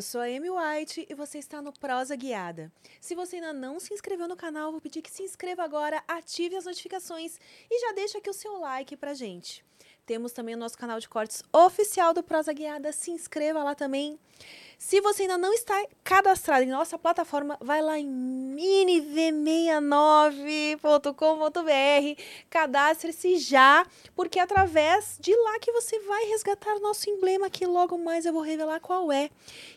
Eu sou a Amy White e você está no Prosa Guiada. Se você ainda não se inscreveu no canal, vou pedir que se inscreva agora, ative as notificações e já deixa aqui o seu like pra gente. Temos também o nosso canal de cortes oficial do Prosa Guiada, se inscreva lá também. Se você ainda não está cadastrado em nossa plataforma, vai lá em miniv69.com.br, cadastre-se já, porque é através de lá que você vai resgatar nosso emblema, que logo mais eu vou revelar qual é.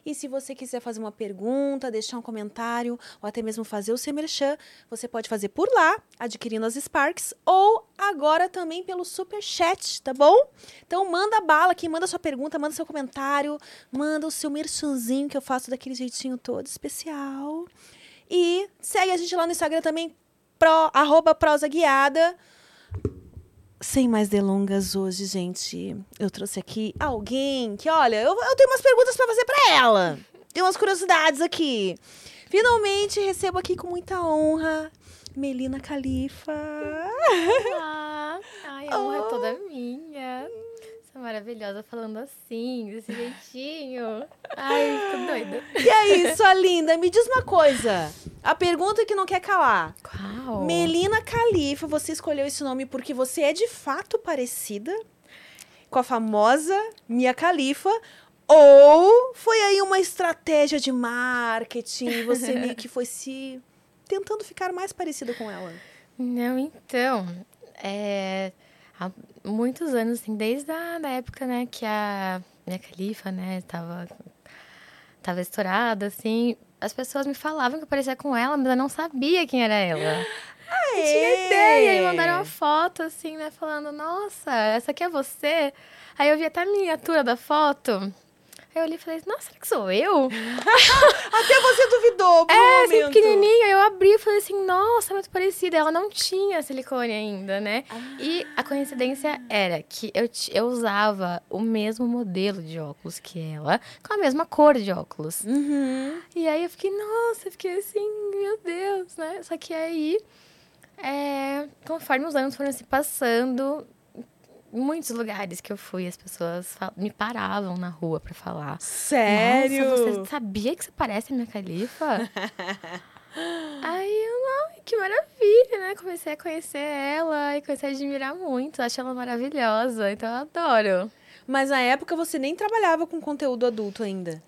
E se você quiser fazer uma pergunta, deixar um comentário, ou até mesmo fazer o seu merchan, você pode fazer por lá, adquirindo as Sparks, ou agora também pelo Super Chat, tá bom? Então manda bala aqui, manda sua pergunta, manda seu comentário, manda o seu merchanzinho que eu faço daquele jeitinho todo especial. E segue a gente lá no Instagram também, pro, arroba prosa guiada. Sem mais delongas hoje, gente, eu trouxe aqui alguém que, olha, eu, eu tenho umas perguntas para fazer para ela. Tem umas curiosidades aqui. Finalmente recebo aqui com muita honra Melina Califa. Olá! Ai, a honra oh. é toda minha maravilhosa falando assim, desse jeitinho. Ai, tô doida. E aí, sua linda, me diz uma coisa. A pergunta que não quer calar. Qual? Melina Califa, você escolheu esse nome porque você é de fato parecida com a famosa Mia Califa ou foi aí uma estratégia de marketing, você meio que foi se tentando ficar mais parecida com ela? Não, então, é muitos anos, assim, desde a da época, né, que a minha califa, né, tava, tava estourada, assim, as pessoas me falavam que eu parecia com ela, mas eu não sabia quem era ela. Aê! Eu tinha ideia, e mandaram uma foto, assim, né, falando, nossa, essa aqui é você? Aí eu vi até a miniatura da foto, Aí eu olhei e falei, nossa, será que sou eu? Até você duvidou por É, um assim, pequenininha. Eu abri e falei assim, nossa, muito parecida. Ela não tinha silicone ainda, né? Ah. E a coincidência era que eu, eu usava o mesmo modelo de óculos que ela, com a mesma cor de óculos. Uhum. E aí eu fiquei, nossa, eu fiquei assim, meu Deus, né? Só que aí, é, conforme os anos foram se passando, muitos lugares que eu fui, as pessoas me paravam na rua para falar. Sério? Nossa, você sabia que você parece a minha califa? Aí eu, ai, que maravilha, né? Comecei a conhecer ela e comecei a admirar muito. Acho ela maravilhosa, então eu adoro. Mas na época você nem trabalhava com conteúdo adulto ainda?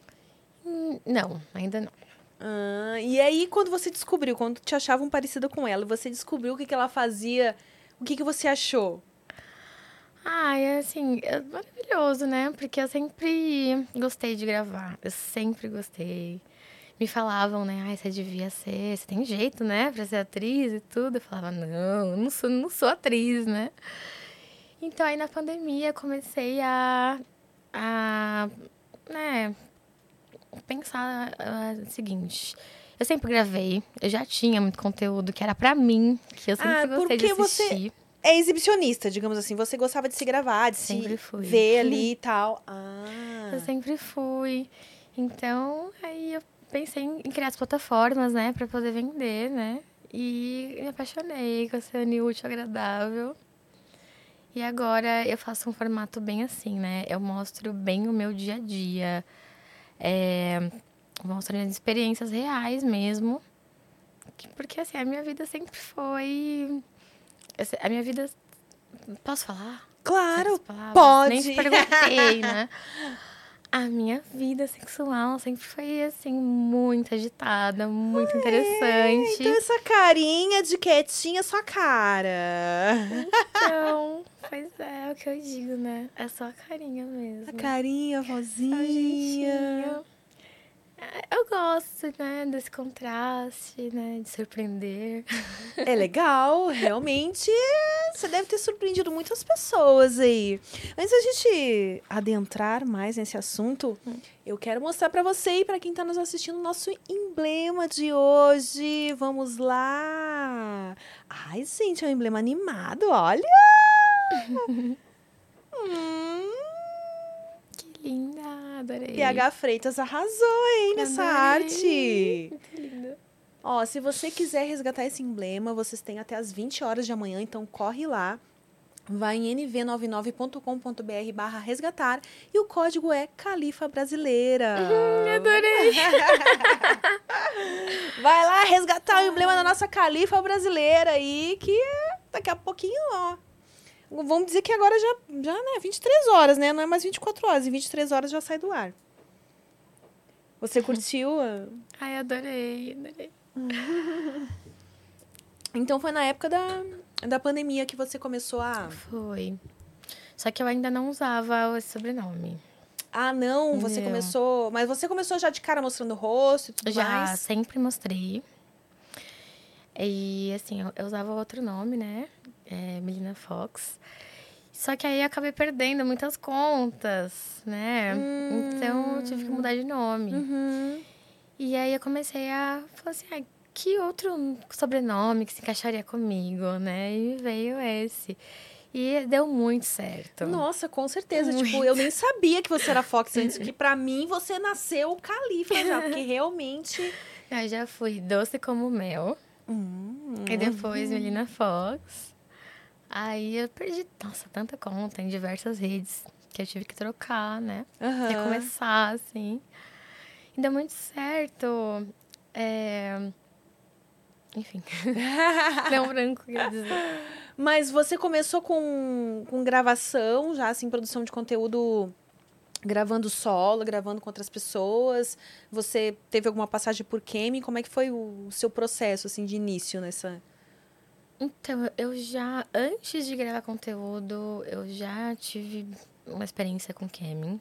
Hum, não, ainda não. Ah, e aí, quando você descobriu, quando te achavam parecida com ela, você descobriu o que, que ela fazia, o que, que você achou? Ah, é assim, é maravilhoso, né? Porque eu sempre gostei de gravar. Eu sempre gostei. Me falavam, né? Ai, você devia ser, você tem jeito, né? Pra ser atriz e tudo. Eu falava, não, eu não sou, não sou atriz, né? Então, aí na pandemia, comecei a, a né, pensar uh, o seguinte. Eu sempre gravei, eu já tinha muito conteúdo que era pra mim, que eu sempre ah, gostei de assistir. Você é exibicionista, digamos assim. Você gostava de se gravar, de sempre se fui. ver ali e tal. Ah. Eu sempre fui. Então, aí eu pensei em criar as plataformas, né, para poder vender, né? E me apaixonei com essa útil agradável. E agora eu faço um formato bem assim, né? Eu mostro bem o meu dia a dia. É, mostro minhas experiências reais mesmo. Porque, assim, a minha vida sempre foi a minha vida. Posso falar? Claro, pode. Nem te perguntei, né? A minha vida sexual sempre foi, assim, muito agitada, muito interessante. Então, essa carinha de quietinha, sua cara. Então, pois é, é o que eu digo, né? É só a carinha mesmo. A carinha, a vozinha. Eu gosto, né, desse contraste, né, de surpreender. É legal, realmente. Você deve ter surpreendido muitas pessoas aí. Antes da gente adentrar mais nesse assunto, hum. eu quero mostrar para você e para quem está nos assistindo o nosso emblema de hoje. Vamos lá. Ai, gente, é um emblema animado, olha. hum linda, adorei. PH Freitas arrasou, hein, nessa adorei. arte. Muito linda. Ó, se você quiser resgatar esse emblema, vocês têm até as 20 horas de amanhã, então corre lá. vai em nv99.com.br barra resgatar e o código é Califa Brasileira. Hum, adorei! vai lá resgatar o emblema da nossa Califa Brasileira aí, que daqui a pouquinho, ó. Vamos dizer que agora já, já, né, 23 horas, né? Não é mais 24 horas. Em 23 horas já sai do ar. Você curtiu? Ai, adorei, adorei. Então foi na época da, da pandemia que você começou a. Foi. Só que eu ainda não usava esse sobrenome. Ah, não, você Não. começou. Mas você começou já de cara mostrando o rosto e tudo Já mais? sempre mostrei. E assim, eu, eu usava outro nome, né? É, Melina Fox. Só que aí eu acabei perdendo muitas contas, né? Então eu tive que mudar de nome. Uhum. E aí eu comecei a falar assim, ah, que outro sobrenome que se encaixaria comigo, né? E veio esse. E deu muito certo. Nossa, com certeza. Muito. Tipo, eu nem sabia que você era Fox antes, que pra mim você nasceu Califa já, porque realmente. Eu já fui doce como mel. Hum, E depois Melina Fox. Aí eu perdi, nossa, tanta conta em diversas redes que eu tive que trocar, né? aham. Recomeçar, assim. E deu muito certo. É... Enfim. um branco, quer dizer. Mas você começou com, com gravação, já assim, produção de conteúdo gravando solo, gravando com outras pessoas. Você teve alguma passagem por Kemi? Como é que foi o seu processo, assim, de início nessa... Então, eu já, antes de gravar conteúdo, eu já tive uma experiência com Kemin.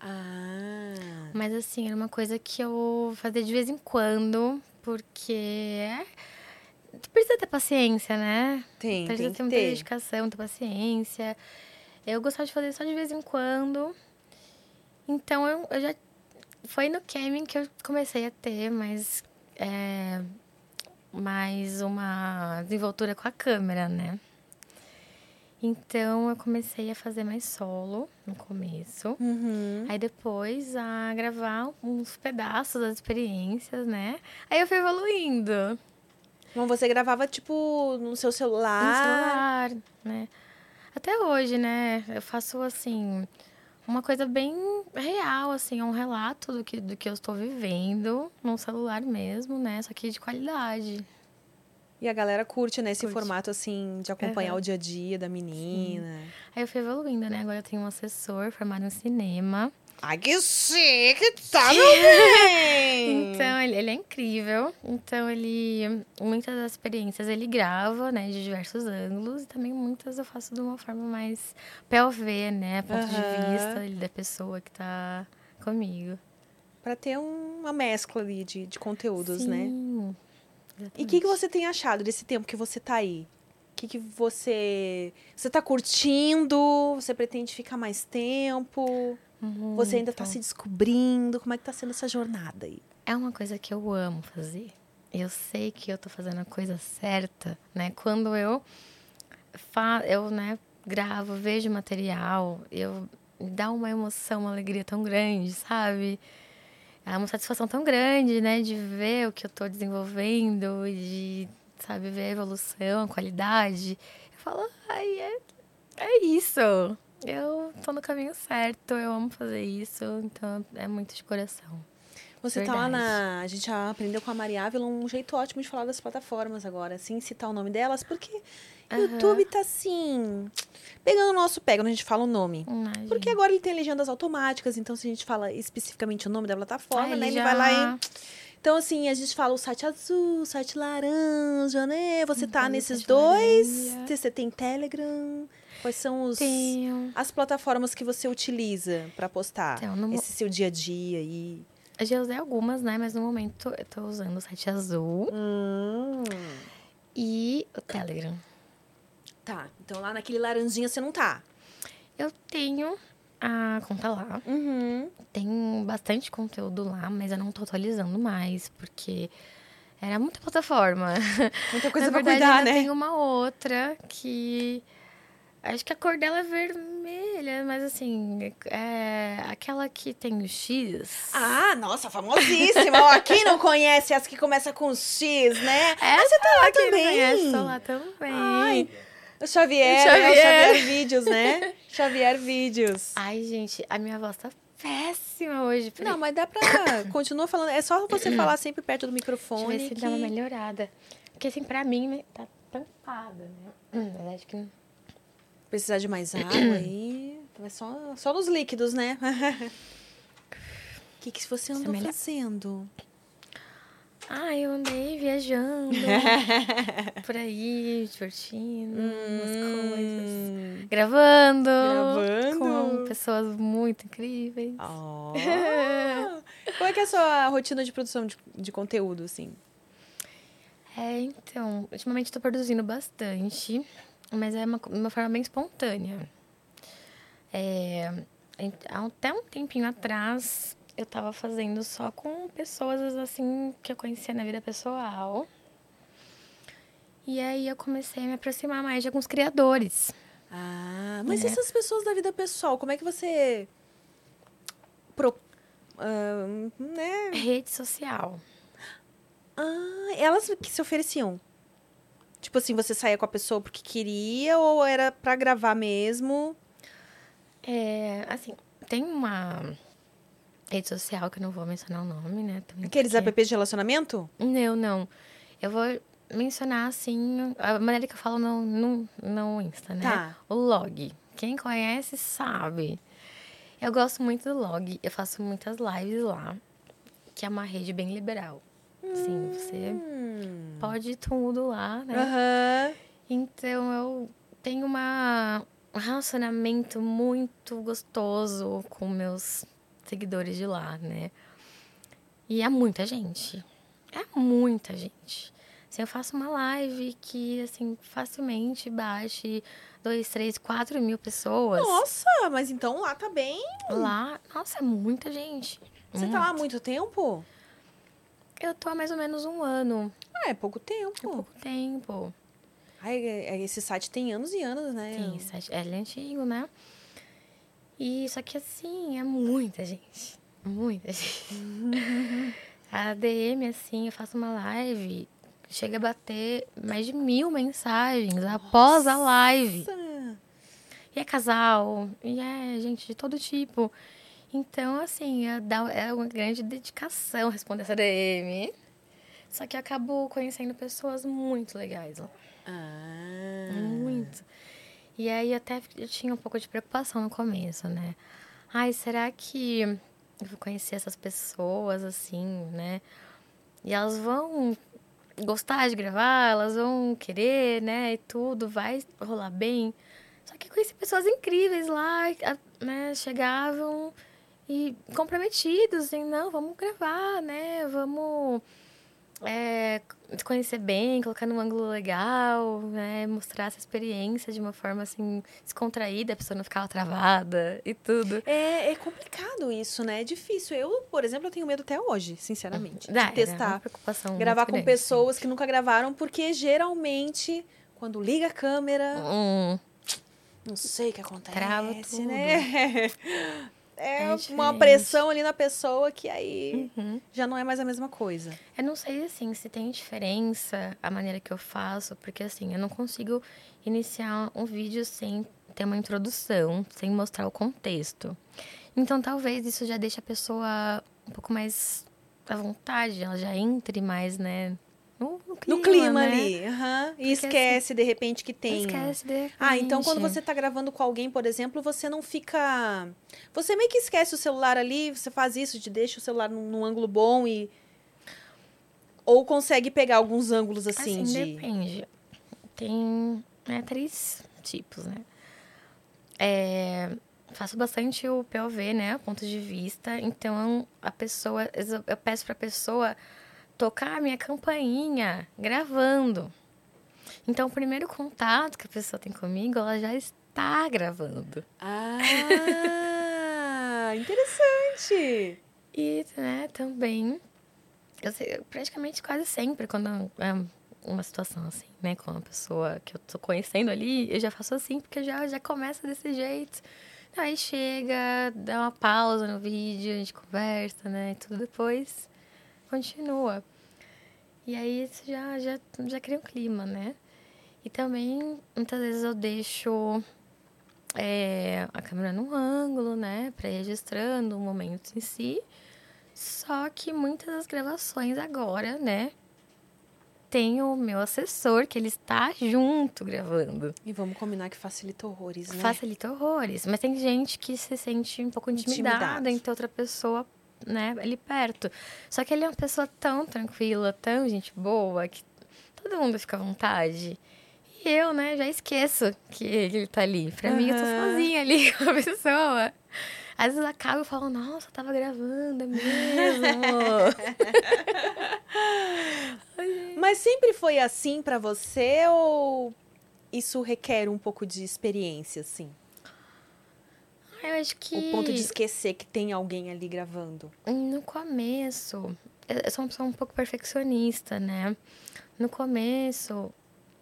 Ah... Mas assim, era uma coisa que eu fazia de vez em quando, porque tu precisa ter paciência, né? Tem, precisa tem ter muita ter. dedicação, muita paciência. Eu gostava de fazer só de vez em quando. Então eu, eu já. Foi no Kemin que eu comecei a ter mais. é, mais uma desenvoltura com a câmera, né? Então eu comecei a fazer mais solo no começo. Uhum. Aí depois a gravar uns pedaços das experiências, né? Aí eu fui evoluindo Então você gravava, tipo, no seu no celular. celular, né? Até hoje, né? Eu faço assim uma coisa bem real, assim, um relato do que, do que eu estou vivendo no celular mesmo, né? Só que de qualidade. E a galera curte, né? Esse Curte. formato, assim, de acompanhar Aham. o dia a dia da menina. Aí eu fui evoluindo, né? Agora eu tenho um assessor formado em cinema. Ai, que chique! Tá, meu bem! Então, ele, ele é incrível. Então, ele... Muitas das experiências ele grava, né? De diversos ângulos. E também muitas eu faço de uma forma mais POV, né? Ponto Aham. de vista da pessoa que tá comigo. Pra ter um- uma mescla ali de, de conteúdos, né? Sim, E o que, que você tem achado desse tempo que você tá aí? O que, que você. Você tá curtindo? Você pretende ficar mais tempo? Você ainda tá Muito. se descobrindo? Como é que tá sendo essa jornada aí? É uma coisa que eu amo fazer. Eu sei que eu tô fazendo a coisa certa, né? Quando eu fa eu, né, gravo, vejo material, eu me dá uma emoção, uma alegria tão grande, sabe? É uma satisfação tão grande, né, de ver o que eu tô desenvolvendo e de, sabe, ver a evolução, a qualidade. Eu falo, ai, é, é isso. Eu tô no caminho certo, eu amo fazer isso, então é muito de coração. Você tá lá Verdade. na. A gente já aprendeu com a Maria Ávila um jeito ótimo de falar das plataformas agora, sem citar o nome delas, porque o Aham. YouTube tá assim. Pegando o nosso pé quando a gente fala o nome. Imagina. Porque agora ele tem legendas automáticas, então se a gente fala especificamente o nome da plataforma, Ah, né? ele vai lá e. Então, assim, a gente fala o site azul, o site laranja, né? Você tá Uhum, nesses site dois. laranja. Você tem Telegram. Quais são os. Tenho. As plataformas que você utiliza pra postar Então, no esse seu dia a dia aí. Eu já usei algumas, né? Mas no momento eu tô usando o site azul Hum. e o Telegram. Tá. Então lá naquele laranjinha você não tá. Eu tenho a conta lá. Uhum. Tem bastante conteúdo lá, mas eu não tô atualizando mais, porque era muita plataforma. Muita coisa Na pra verdade, cuidar, ainda né? tem uma outra que. Acho que a cor dela é vermelha, mas assim, é aquela que tem o X. Ah, nossa, famosíssima. Quem não conhece as que começa com X, né? Essa você tá lá não também. conhece, tô lá também. Ai, O Xavier, Xavier. É, o Xavier Vídeos, né? Xavier Vídeos. Ai, gente, a minha voz tá péssima hoje. Não, mas dá pra. Continua falando. É só você falar sempre perto do Deixa eu microfone. ver se que... dá uma melhorada. Porque assim, pra mim, né, tá tampada, né? Hum, Mas acho que Precisar de mais água aí. Só, só nos líquidos, né? O que, que você andou melhor. fazendo? Ah, eu andei viajando por aí, divertindo, umas coisas. Hum. Gravando, Gravando. com pessoas muito incríveis. Oh. Qual é que é a sua rotina de produção de, de conteúdo, assim? É, então, ultimamente estou produzindo bastante, mas é uma, uma forma bem espontânea. É, até um tempinho atrás, eu estava fazendo só com pessoas, assim, que eu conhecia na vida pessoal. E aí eu comecei a me aproximar mais de alguns criadores. Ah, mas É. essas pessoas da vida pessoal, como é que você. Pro, ah, né? Rede social. Ah, elas que se ofereciam. Tipo assim, você saía com a pessoa porque queria ou era pra gravar mesmo? É, assim, tem uma rede social que eu não vou mencionar o nome, né? também Aqueles porque- apps de relacionamento? Não, não. Eu vou mencionar, assim, a maneira que eu falo no, no, no Insta, né? Tá. O log. Quem conhece sabe. Eu gosto muito do log. Eu faço muitas lives lá, que é uma rede bem liberal. Sim, você Hum. pode tudo lá, né? Aham. Então eu tenho uma, um relacionamento muito gostoso com meus seguidores de lá, né? E é muita gente. É muita gente. Assim, eu faço uma live que, assim, facilmente bate dois, três, quatro mil pessoas. Nossa, mas então lá tá bem. Lá, nossa, é muita gente. Você tá lá há muito tempo? Eu tô há mais ou menos um ano. Ah, é pouco É tempo. pouco tempo. Ai, é- é- esse site tem anos e anos, né? Sim, esse site- ele é antigo, né? E só que assim, é muita gente. Muita gente. a DM, assim, eu faço uma live, chega a bater mais de mil mensagens após a live. Nossa. E é casal, e é gente de todo tipo. Então, assim, é, é uma grande dedicação responder essa DM. Só que eu acabo conhecendo pessoas muito legais lá. Ah. Muito. E aí até eu tinha um pouco de preocupação no começo, né? Ai, será que eu vou conhecer essas pessoas assim, né? E elas vão gostar de gravar, elas vão querer, né? E tudo vai rolar bem. Só que eu conheci pessoas incríveis lá, a- né? Chegavam e comprometidos em, não, vamos gravar, né? Vamos é, se conhecer bem, colocar num ângulo legal, né? Mostrar essa experiência de uma forma, assim, descontraída, a pessoa não ficar travada e tudo. É, é complicado isso, né? É difícil. Eu, por exemplo, eu tenho medo até hoje, sinceramente, Dá, de testar. preocupação Gravar com pessoas que nunca gravaram, porque geralmente, quando liga a câmera. Hum, não sei o que acontece, Trava tudo. né? É, É uma pressão ali na pessoa que aí uhum. já não é mais a mesma coisa. Eu não sei, assim, se tem diferença a maneira que eu faço, porque, assim, eu não consigo iniciar um vídeo sem ter uma introdução, sem mostrar o contexto. Então, talvez isso já deixe a pessoa um pouco mais à vontade, ela já entre mais, né, no, no clima, no clima né? ali. aham. E Porque, esquece, de repente, que tem. Esquece de Ah, então quando repente. você tá gravando com alguém, por exemplo, você não fica. Você meio que esquece o celular ali, você faz isso, de deixa o celular num, num ângulo bom e. Ou consegue pegar alguns ângulos assim, Assim, de. depende. Tem né, três tipos, né? É, faço bastante o POV, né? Ponto de vista. Então, a pessoa... Eu peço pra pessoa tocar a minha campainha gravando. Então, o primeiro contato que a pessoa tem comigo, ela já está gravando. Ah! interessante! E, né, também... Eu sei, praticamente quase sempre, quando é uma situação assim, né? Com uma pessoa que eu tô conhecendo ali, eu já faço assim, porque já, já começa desse jeito. Aí chega, dá uma pausa no vídeo, a gente conversa, né? E tudo depois continua. E aí isso já, já, já cria um clima, né? E também, muitas vezes eu deixo é, a câmera num ângulo, né? Pra ir registrando o momento em si. Só que muitas das gravações agora, né? Tem o meu assessor, que ele está junto gravando. E vamos combinar que facilita horrores, né? Facilita horrores. Mas tem gente que se sente um pouco intimidada, Intimidado. em ter outra pessoa, né, ali perto. Só que ele é uma pessoa tão tranquila, tão gente boa, que todo mundo fica à vontade. E eu, né, já esqueço que ele tá ali. Pra mim, eu tô sozinha ali com a pessoa. Às vezes acaba e falo, nossa, eu tava gravando, é mesmo. Mas sempre foi assim pra você ou isso requer um pouco de experiência, assim? Eu acho que... O ponto de esquecer que tem alguém ali gravando. No começo, eu eu sou uma pessoa um pouco perfeccionista, né? No começo,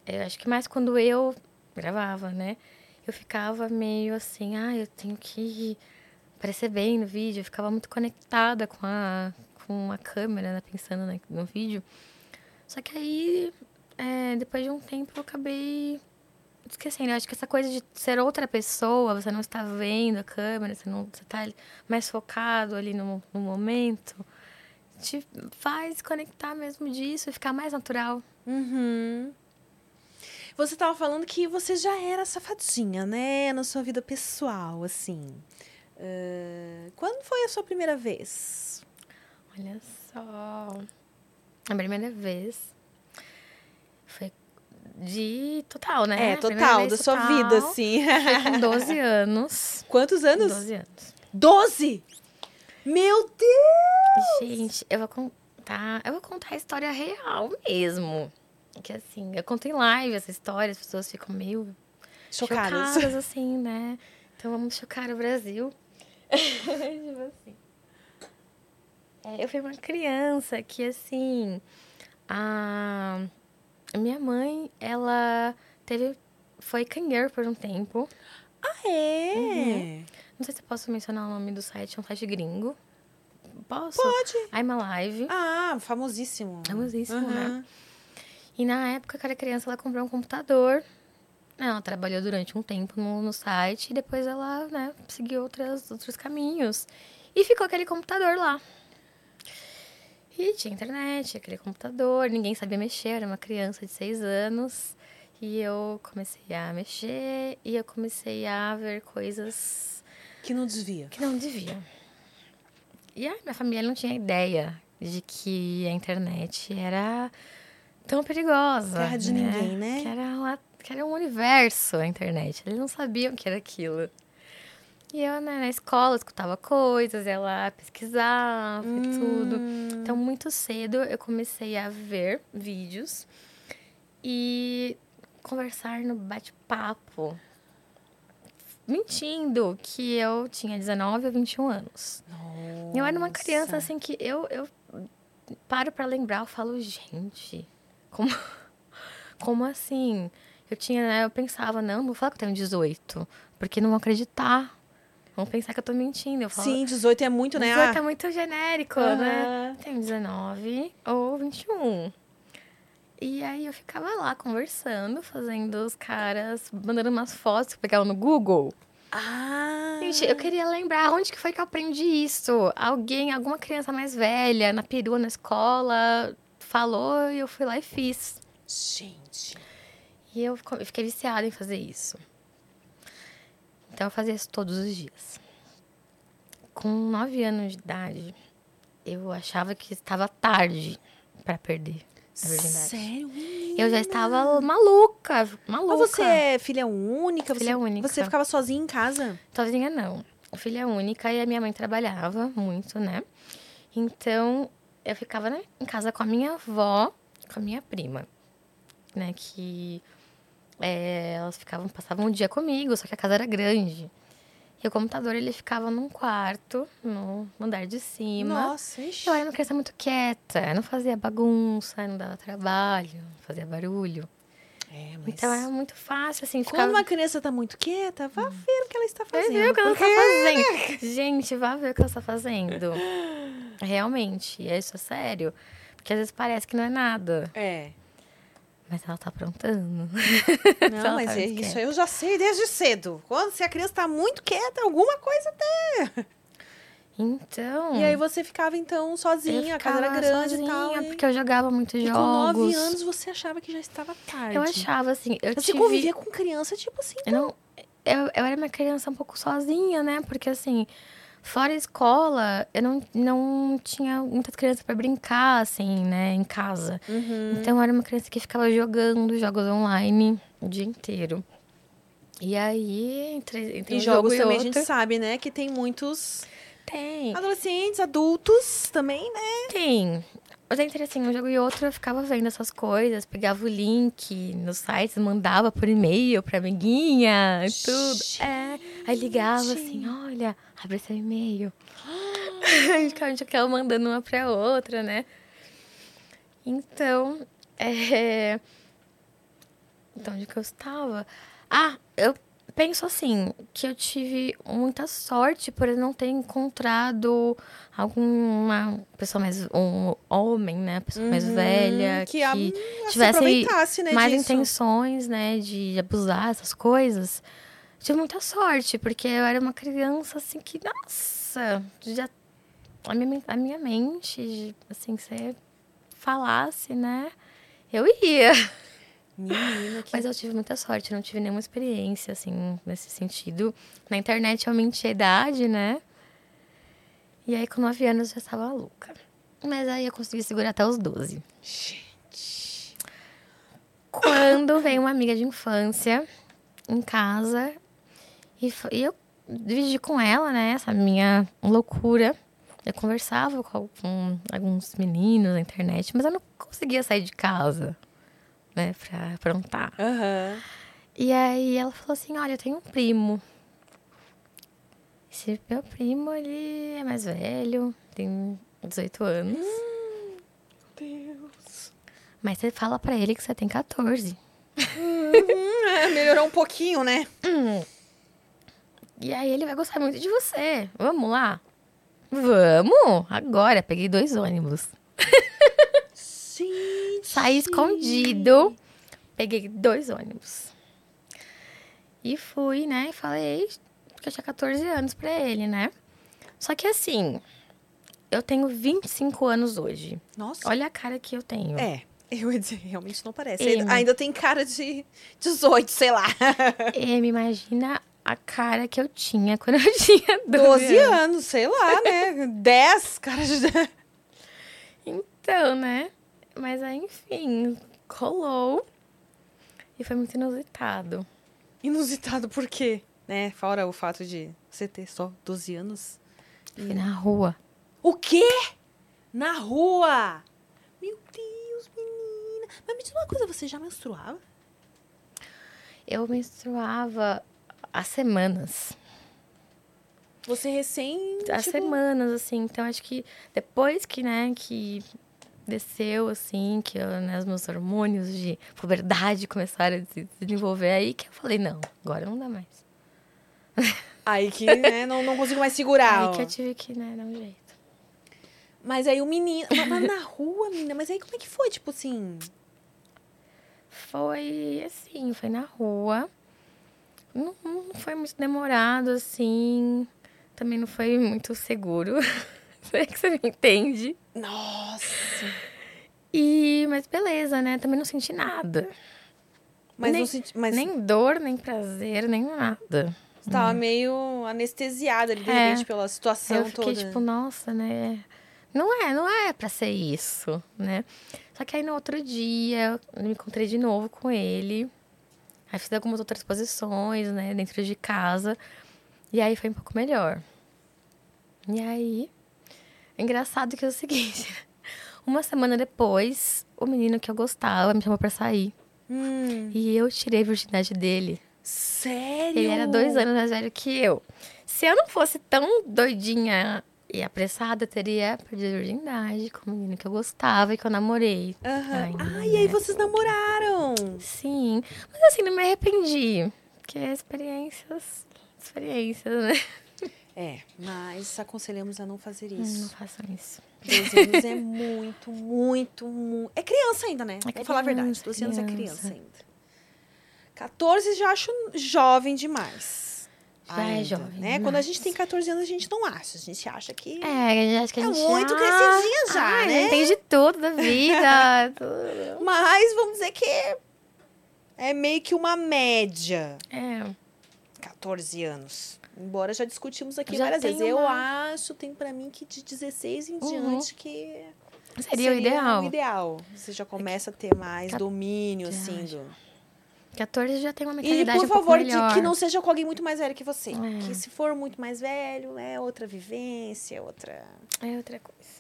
eu acho que mais quando eu gravava, né? Eu ficava meio assim, ah, eu tenho que aparecer bem no vídeo. Eu ficava muito conectada com a, com a câmera, né? Pensando né, no vídeo. Só que aí, é, depois de um tempo, eu acabei esquecendo. Eu acho que essa coisa de ser outra pessoa, você não está vendo a câmera, você não você está mais focado ali no, no momento, te faz conectar mesmo disso e ficar mais natural. Uhum. Você tava falando que você já era safadinha, né? Na sua vida pessoal, assim. Ah, quando foi a sua primeira vez? Olha só. A primeira vez foi de total, né? É, total, da sua total vida, assim. Foi com 12 anos. Quantos anos? 12 anos. Doze! Meu Deus! Gente, eu vou contar. Eu vou contar a história real mesmo. Que assim, eu conto em live essa história, as pessoas ficam meio Chocadas. chocadas, assim, né? Então vamos chocar o Brasil. tipo assim. É, eu fui uma criança que, assim, a a minha mãe, ela teve. Foi cangueiro por um tempo. Ah, é? Uhum. Não sei se eu posso mencionar o nome do site, é um site gringo. Posso? Pode. I'm Alive. Ah, famosíssimo. Famosíssimo, né? Aham. E na época que eu era criança, ela comprou um computador. Ela trabalhou durante um tempo no, no site e depois ela, né, seguiu outras, outros caminhos. E ficou aquele computador lá. E tinha internet, aquele computador, ninguém sabia mexer, era uma criança de seis anos. E eu comecei a mexer e eu comecei a ver coisas Que não desvia. que não devia. E a minha família não tinha ideia de que a internet era tão perigosa. Terra de ninguém, né? Que era, uma, que era um universo a internet. Eles não sabiam o que era aquilo. E eu, né, na escola, escutava coisas, ia lá pesquisava e tudo. Hum. Então, muito cedo, eu comecei a ver vídeos e conversar no bate-papo, mentindo que eu tinha 19 ou 21 anos. Eu era uma criança, Nossa. assim, que eu, eu paro pra lembrar, eu falo, gente, como, como assim? Eu tinha, né, eu pensava, não, não vou falar que eu tenho 18, porque não vão acreditar. Vão pensar que eu tô mentindo. Eu falo, Sim, 18 é muito, né? 18 Ah, é muito genérico, Aham. né? Tenho 19 ou 21. E aí eu ficava lá conversando, fazendo os caras, mandando umas fotos que eu pegava no Google. Ah. Gente, eu queria lembrar onde que foi que eu aprendi isso. Alguém, alguma criança mais velha, na perua, na escola, falou e eu fui lá e fiz. Gente. E eu fiquei viciada em fazer isso. Então eu fazia isso todos os dias. Com nove anos de idade, eu achava que estava tarde para perder a virgindade. Sério? Eu já estava maluca, maluca. Mas você é filha única? Filha você, única. Você ficava sozinha em casa? Sozinha não. Filha única e a minha mãe trabalhava muito, né? Então eu ficava né, em casa com a minha avó, com a minha prima, né? Que é, elas ficavam, passavam um dia comigo, só que a casa era grande. E o computador ele ficava num quarto, no andar de cima. Nossa, ixi. Eu era uma criança muito quieta, eu não fazia bagunça, não dava trabalho, não fazia barulho. É, mas... Então era muito fácil, assim, Quando uma criança tá muito quieta, vá ver o que ela está Vai fazendo. ver o que ela tá porque- fazendo. Gente, vai ver o que ela tá fazendo. Realmente, isso é sério. Porque às vezes parece que não é nada. É. Mas ela tá aprontando. Não, mas tá é, isso quieta. eu já sei desde cedo. Quando se a criança tá muito quieta, alguma coisa tem. Então. E aí você ficava então sozinha, a casa era grande sozinha, e tal. Porque eu jogava muito e jogos. com nove anos você achava que já estava tarde. Eu achava, assim. Eu Você tive... convivia com criança, tipo assim. Eu não. Eu, eu era uma criança um pouco sozinha, né? Porque assim, fora a escola, eu não, não tinha muitas crianças pra brincar, assim, né, em casa. Uhum. Então eu era uma criança que ficava jogando jogos online o dia inteiro. E aí, entre, entre Em um jogos jogo e também a outro, gente sabe, né? Que tem muitos tem. adolescentes, adultos também, né? Tem. Mas entre assim, um jogo e outro eu ficava vendo essas coisas, pegava o link nos sites, mandava por e-mail pra amiguinha e tudo. É. Aí ligava assim, olha, abre seu e-mail. a gente ficava- a gente ficava mandando uma pra outra, né? Então, é... Então, onde que eu estava? Ah, eu penso assim, que eu tive muita sorte por não ter encontrado alguma pessoa mais... Um homem, né? Pessoa mais velha, que que, tivesse né, mais disso. intenções, né? De abusar essas coisas. Tive muita sorte, porque eu era uma criança, assim, que... Nossa! Já... A minha, a minha mente, assim, se você falasse, né? Eu ia. Menina, que Mas eu tive muita sorte, não tive nenhuma experiência, assim, nesse sentido. Na internet eu menti a idade, né? E aí, com 9 anos, eu já estava louca. Mas aí eu consegui segurar até os 12. Gente. Quando veio uma amiga de infância em casa e, fo- e eu dividi com ela, né, essa minha loucura. Eu conversava com, com alguns meninos na internet, mas eu não conseguia sair de casa, né, pra aprontar. Aham. E aí ela falou assim: Olha, eu tenho um primo. Esse meu primo, ele é mais velho, tem 18 anos. Deus. Mas você fala pra ele que você tem 14. É, melhorou um pouquinho, né? E aí ele vai gostar muito de você. Vamos lá? Vamos! Agora, peguei dois ônibus. Gente. Saí escondido, peguei dois ônibus. E fui, né? E falei que eu tinha 14 anos pra ele, né? Só que assim, eu tenho 25 anos hoje. Nossa. Olha a cara que eu tenho. É. Eu ia dizer, realmente não parece. Amy. Ainda, tem cara de 18, sei lá. Me imagina a cara que eu tinha quando eu tinha 12, 12 anos. anos, sei lá, né? 10, cara de 10. Então, né? Mas aí, enfim, rolou. E foi muito inusitado. Inusitado por quê? Né? Fora o fato de você ter só 12 anos. Fui na rua. O quê? Na rua? Meu Deus, menina. Mas me diz uma coisa, você já menstruava? Eu menstruava há semanas. Você recém. Há tipo, semanas, assim. Então, acho que depois que, né, que desceu, assim, que eu, né, os meus hormônios de puberdade começaram a se desenvolver, aí que eu falei, não, agora não dá mais. Aí que, né, não, não consigo mais segurar. aí ó. que eu tive que, né, dar um jeito. Mas aí o menino. mas, na rua, menina, mas aí como é que foi? Tipo assim. Foi assim, foi na rua. Não, não foi muito demorado, assim. Também não foi muito seguro. Sei que você me entende. Nossa. E, mas beleza, né? Também não senti nada. Mas nem, não senti. Mas nem dor, nem prazer, nem nada. você tava meio anestesiada ali, de É. repente, pela situação eu fiquei toda. tipo, nossa, né? Não é, não é pra ser isso, né? Só que aí no outro dia eu me encontrei de novo com ele. Aí fiz algumas outras posições, né, dentro de casa. E aí foi um pouco melhor. E aí, engraçado que é o seguinte: uma semana depois, o menino que eu gostava me chamou pra sair. Hum, E eu tirei a virgindade dele. sério? Ele era dois anos mais velho que eu. Se eu não fosse tão doidinha e apressada, eu teria perdido a virgindade com o menino que eu gostava e que eu namorei. Aham. ainda, Ah, e aí vocês namoraram? Sim. Mas assim, não me arrependi. Porque experiências. Experiências, né? É, mas aconselhamos a não fazer Não isso. façam isso. 12 anos é muito, muito, muito. É criança ainda, né? É Vou falar a verdade. criança, 12 anos é criança. criança ainda. 14 já acho jovem demais. Já é jovem Né? Quando a gente tem 14 anos, a gente não acha. A gente acha que. É, acho que a É gente muito ah, crescidinha já, ah, né? Entende tudo da vida. tudo. Mas vamos dizer que é meio que uma média. É. 14 anos. Embora já discutimos aqui Já várias vezes. tem Eu uma- acho, tem pra mim que de 16 em Uhum. diante que Seria, o ideal. o ideal. Você já começa a ter mais Ca- domínio, assim, do... 14 já tem uma E, mentalidade por um pouco favor, melhor. que não seja com alguém muito mais velho que você. É. Que se for muito mais velho, é outra vivência, outra... É outra coisa.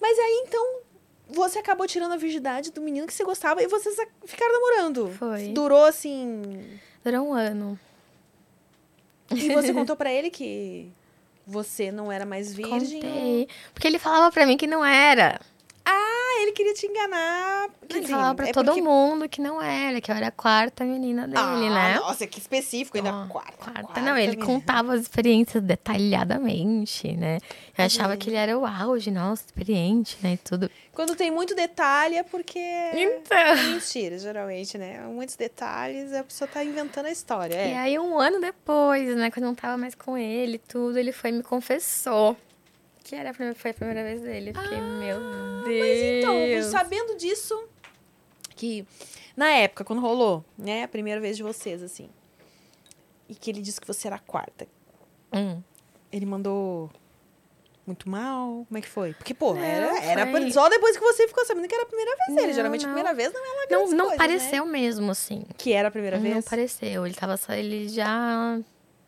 Mas aí, então, você acabou tirando a virgindade do menino que você gostava e vocês ficaram namorando. Foi. Durou, assim... Durou um ano. E você contou pra ele que você não era mais virgem? Contei. Porque ele falava pra mim que não era. Ah, ele queria te enganar. Quer Ele dizer, falava pra é todo porque- mundo que não era, que eu era a quarta menina dele, ah, né? Nossa, que específico, ainda Ó, quarta. quarta. Não, ele menina. contava as experiências detalhadamente, né? Eu achava que ele era o auge, nossa, experiente, né? E tudo. Quando tem muito detalhe é porque. Então. É mentira, geralmente, né? Muitos detalhes, a pessoa tá inventando a história. E É. aí, um ano depois, né, quando eu não tava mais com ele e tudo, ele foi e me confessou. Que era a primeira, foi a primeira vez dele. Eu fiquei, meu Deus. Mas então, sabendo disso, que na época, quando rolou, né, a primeira vez de vocês, assim, e que ele disse que você era a quarta, Hum. ele mandou muito mal? Como é que foi? Porque, pô, Não, era, era foi- só depois que você ficou sabendo que era a primeira vez dele. Não, Geralmente a não. primeira vez não é lá Não, não coisas, pareceu Né? mesmo, assim. Que era a primeira vez? Não pareceu. Ele tava só, ele já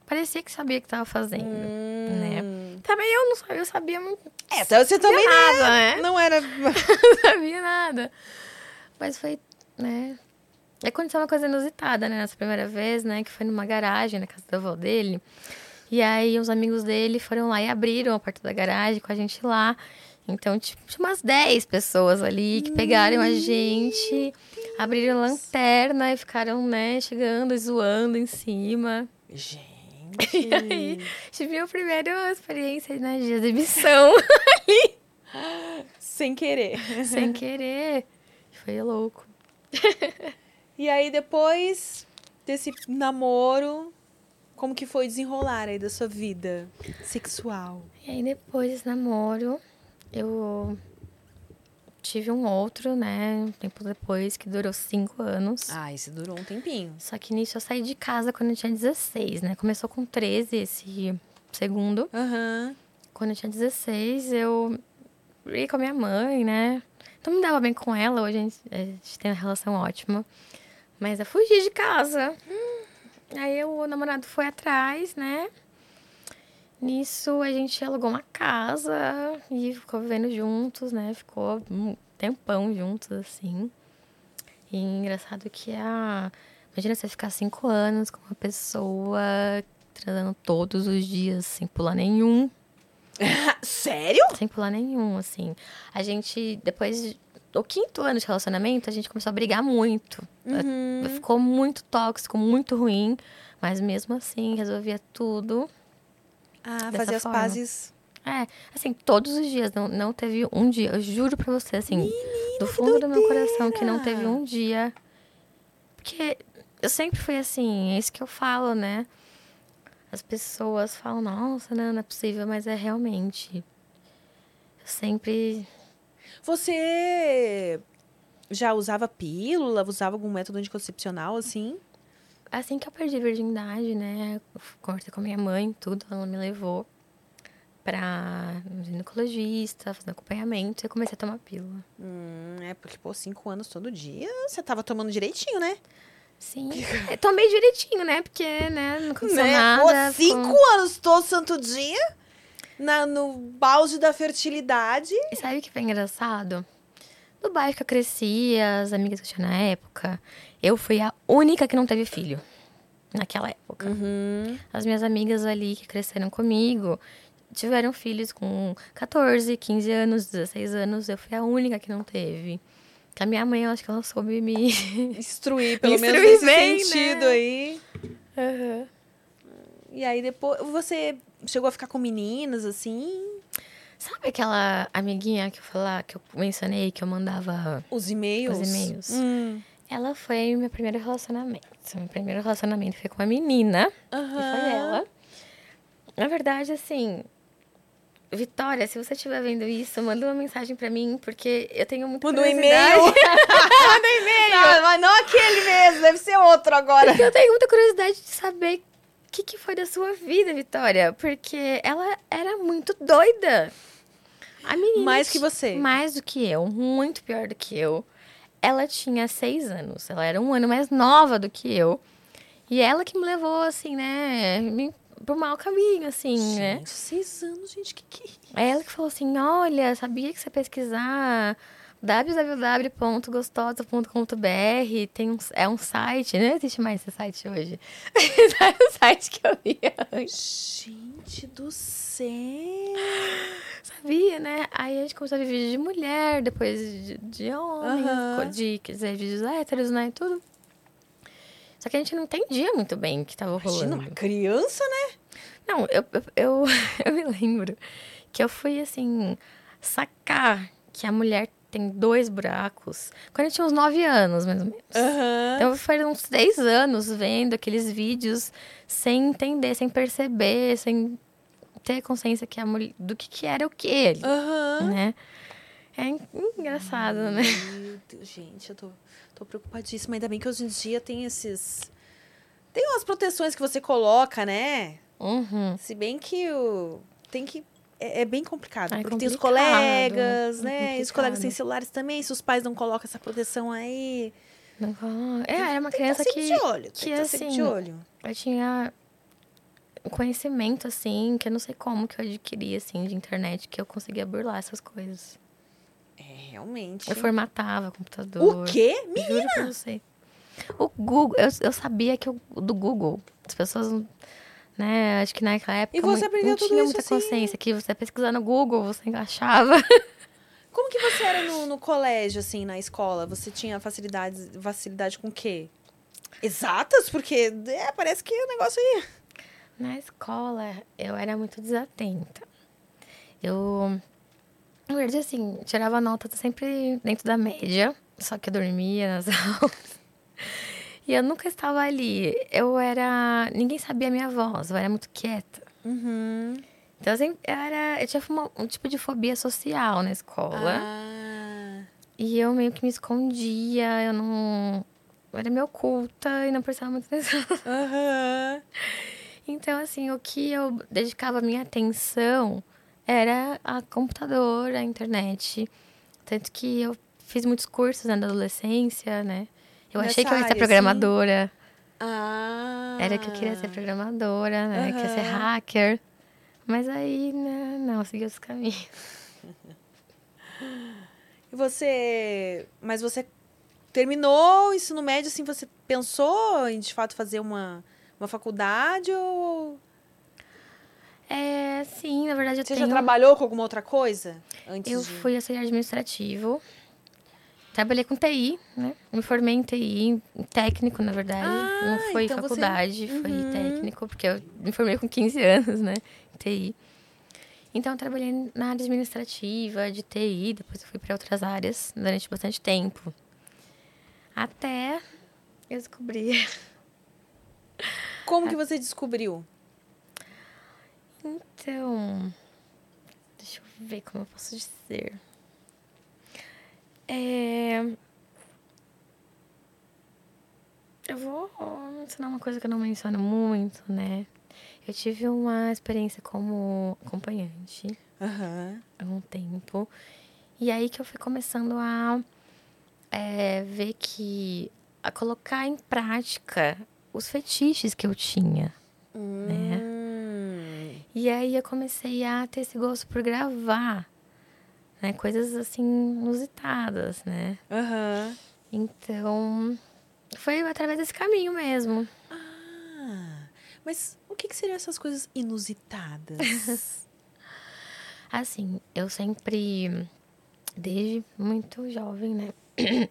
parecia que sabia o que tava fazendo. Hum. né? Também eu não sabia, eu sabia muito É, então você também nada, né? não era. não sabia nada. Mas foi, né? E aconteceu uma coisa inusitada, né? Nessa primeira vez, né? Que foi numa garagem, na casa da avó dele. E aí, os amigos dele foram lá e abriram a porta da garagem com a gente lá. Então, tipo, tinha umas 10 pessoas ali que pegaram a gente, abriram a lanterna e ficaram, né, chegando e zoando em cima. Gente. E aí, tive a primeira experiência, né, de exibição, Sem querer. sem querer. Foi louco. E aí, depois desse namoro, como que foi desenrolar aí da sua vida sexual? E aí, depois desse namoro, eu tive um outro, né, um tempo depois, que durou cinco anos. Ah, esse durou um tempinho. Só que nisso eu saí de casa quando eu tinha 16, né? Começou com 13 esse segundo. Aham. Quando eu tinha 16, eu ia com a minha mãe, né? Não me dava bem com ela, hoje a gente, a gente tem uma relação ótima. Mas eu fugi de casa. Aí o namorado foi atrás, né? Nisso a gente alugou uma casa e ficou vivendo juntos, né? Ficou um tempão juntos, assim. E engraçado que a. Imagina você ficar cinco anos com uma pessoa transando todos os dias, sem pular nenhum. Sério? Sem pular nenhum, assim. A gente, depois de- do quinto ano de relacionamento, a gente começou a brigar muito. Uhum. Ficou muito tóxico, muito ruim. Mas mesmo assim, resolvia tudo. Ah, fazer as forma. pazes. É, assim, todos os dias. Não, não teve um dia, eu juro pra você, assim, do fundo do meu coração, que não teve um dia. Porque eu sempre fui assim, é isso que eu falo, né? As pessoas falam, nossa, não, não é possível, mas é realmente. Eu sempre. Você já usava pílula? Usava algum método anticoncepcional, assim? Assim que eu perdi a virgindade, né? Conversei com a minha mãe, tudo, ela me levou pra um ginecologista, fazer acompanhamento, e eu comecei a tomar pílula. Hum, é porque, pô, cinco anos todo dia, você tava tomando direitinho, né? Sim. Eu tomei direitinho, né? Porque, né, não aconteceu Né? nada. Pô, cinco anos todo santo dia, na, no balde da fertilidade. E sabe o que foi engraçado? No bairro que eu cresci, as amigas que eu tinha na época, eu fui a única que não teve filho. Naquela época. Uhum. As minhas amigas ali que cresceram comigo tiveram filhos com 14, 15 anos, 16 anos. Eu fui a única que não teve. A minha mãe, eu acho que ela soube me. Instruir, pelo Me menos instruir nesse bem, sentido né? aí. E aí depois, você chegou a ficar com meninas, assim? Sabe aquela amiguinha que eu falar, que eu mencionei, que eu mandava Os e-mails? os e-mails? Hum. Ela foi meu primeiro relacionamento. Meu primeiro relacionamento foi com uma menina. Aham. foi ela. Na verdade, assim. Vitória, se você estiver vendo isso, manda uma mensagem pra mim, porque eu tenho muita Manda um curiosidade. e-mail. Manda um e-mail. Não, mas não aquele mesmo, deve ser outro agora. Porque eu tenho muita curiosidade de saber que, que foi da sua vida, Vitória. Porque ela era muito doida. A menina. Mais que você. Mais do que eu, muito pior do que eu. Ela tinha seis anos. Ela era um ano mais nova do que eu. E ela que me levou, assim, né? Me, pro mau caminho, assim, né? Gente, seis anos, gente, que que... É ela que falou assim: olha, sabia que você pesquisar www.gostosa.com.br tem um, é um site, não existe mais esse site hoje. é o site que eu via antes. Gente do céu. Sabia, né? Aí a gente começou a ver vídeos de mulher, depois de, de homens, Aham. de, quer dizer, vídeos héteros, né? E tudo. Só que a gente não entendia muito bem o que tava rolando. Imagina uma criança, né? Não, eu, eu, eu, eu me lembro que eu fui, assim, sacar que a mulher tem dois buracos quando eu tinha uns nove anos, mais ou menos. Aham. Então, foram uns três anos vendo aqueles vídeos sem entender, sem perceber, sem ter consciência que a mulher, do que, que era o que Aham. né? É en- engraçado, né? Meu Deus, gente, eu tô, tô preocupadíssima. Ainda bem que hoje em dia tem esses... Tem umas proteções que você coloca, né? Uhum. Se bem que o... Tem que... É, é bem complicado. É porque tem os complicado, colegas, é né? Os colegas têm complicado. celulares também. Se os pais não colocam essa proteção aí... Não. É, era uma Tem criança que estar que, de olho. Que que estar sempre de assim, olho. eu tinha um conhecimento, assim, que eu não sei como que eu adquiri, assim, de internet, que eu conseguia burlar essas coisas. É, realmente. Eu formatava o computador. O quê? Juro pra você. O Google, eu, eu sabia que o do Google, as pessoas, não- né, acho que naquela época E você mui- aprendeu não tudo tinha muita assim? consciência que você pesquisar no Google, você achava. Como que você era no, no colégio, assim, na escola? Você tinha facilidade, facilidade com o quê? Exatas? Porque é, parece que o negócio aí... Na escola, eu era muito desatenta. Eu, na verdade, assim, tirava nota sempre dentro da média, só que eu dormia nas aulas. E eu nunca estava ali. Eu era. Ninguém sabia a minha voz, eu era muito quieta. Uhum. Então, sempre, eu, era, eu tinha uma- um tipo de fobia social na escola. Ah. E eu meio que me escondia, eu não. Eu era meio oculta e não prestava muita atenção. Aham. Então, assim, o que eu dedicava minha atenção era a computador, a internet. Tanto que eu fiz muitos cursos né, na adolescência, né? Eu achei que eu ia área, ser assim? programadora. Ah. Era que eu queria ser programadora, né? Queria ser hacker. Mas aí, né, não, segui os caminhos. E você... Mas você terminou o ensino médio, assim, você pensou em, de fato, fazer uma, uma faculdade ou... É, sim, na verdade eu Você tenho... já trabalhou com alguma outra coisa? Antes Eu de... fui auxiliar administrativo. Trabalhei com TI, né? Me formei em TI, em técnico, na verdade. Ah, não foi então você- faculdade, foi Uhum. técnico, porque eu me formei com 15 anos, né? Em TI. Então, eu trabalhei na área administrativa, de TI, depois eu fui para outras áreas durante bastante tempo. Até eu descobri. Como que você descobriu? Então, deixa eu ver como eu posso dizer. É... Eu vou mencionar uma coisa que eu não menciono muito, né? Eu tive uma experiência como acompanhante Aham. há um tempo. E aí que eu fui começando a é, ver que... A colocar em prática os fetiches que eu tinha. Né? Hum. E aí eu comecei a ter esse gosto por gravar, né? Coisas assim inusitadas, né? Aham. Então, foi através desse caminho mesmo. Ah, mas o que, que seriam essas coisas inusitadas? Assim, eu sempre, desde muito jovem, né?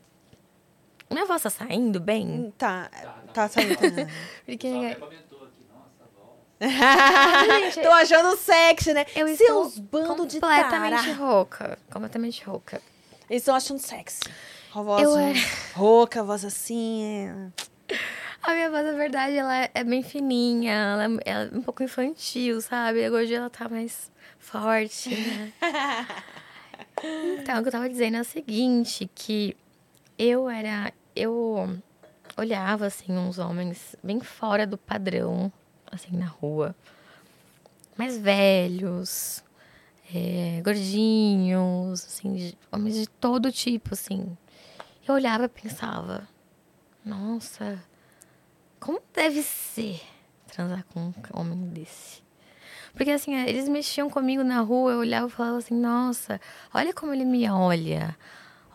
Minha voz tá saindo bem? Hum, tá, tá saindo. tá. Porque Só até comentou aqui, nossa, voz. Gente, Tô achando sexy, né? Eu Seus bandos de completamente tará. rouca. Completamente rouca. Eles estão achando sexy. A voz Eu era- rouca, a voz assim. é- A minha voz, na verdade, ela é- bem fininha, ela é, ela é um pouco infantil, sabe? Agora hoje ela tá mais forte, né? então, o que eu tava dizendo é o seguinte, que eu era... Eu olhava, assim, uns homens bem fora do padrão, assim, na rua. Mais velhos, é, gordinhos, assim, homens de todo tipo, assim. Eu olhava e pensava, nossa, como deve ser transar com um homem desse? Porque assim, eles mexiam comigo na rua, eu olhava e falava assim, nossa, olha como ele me olha.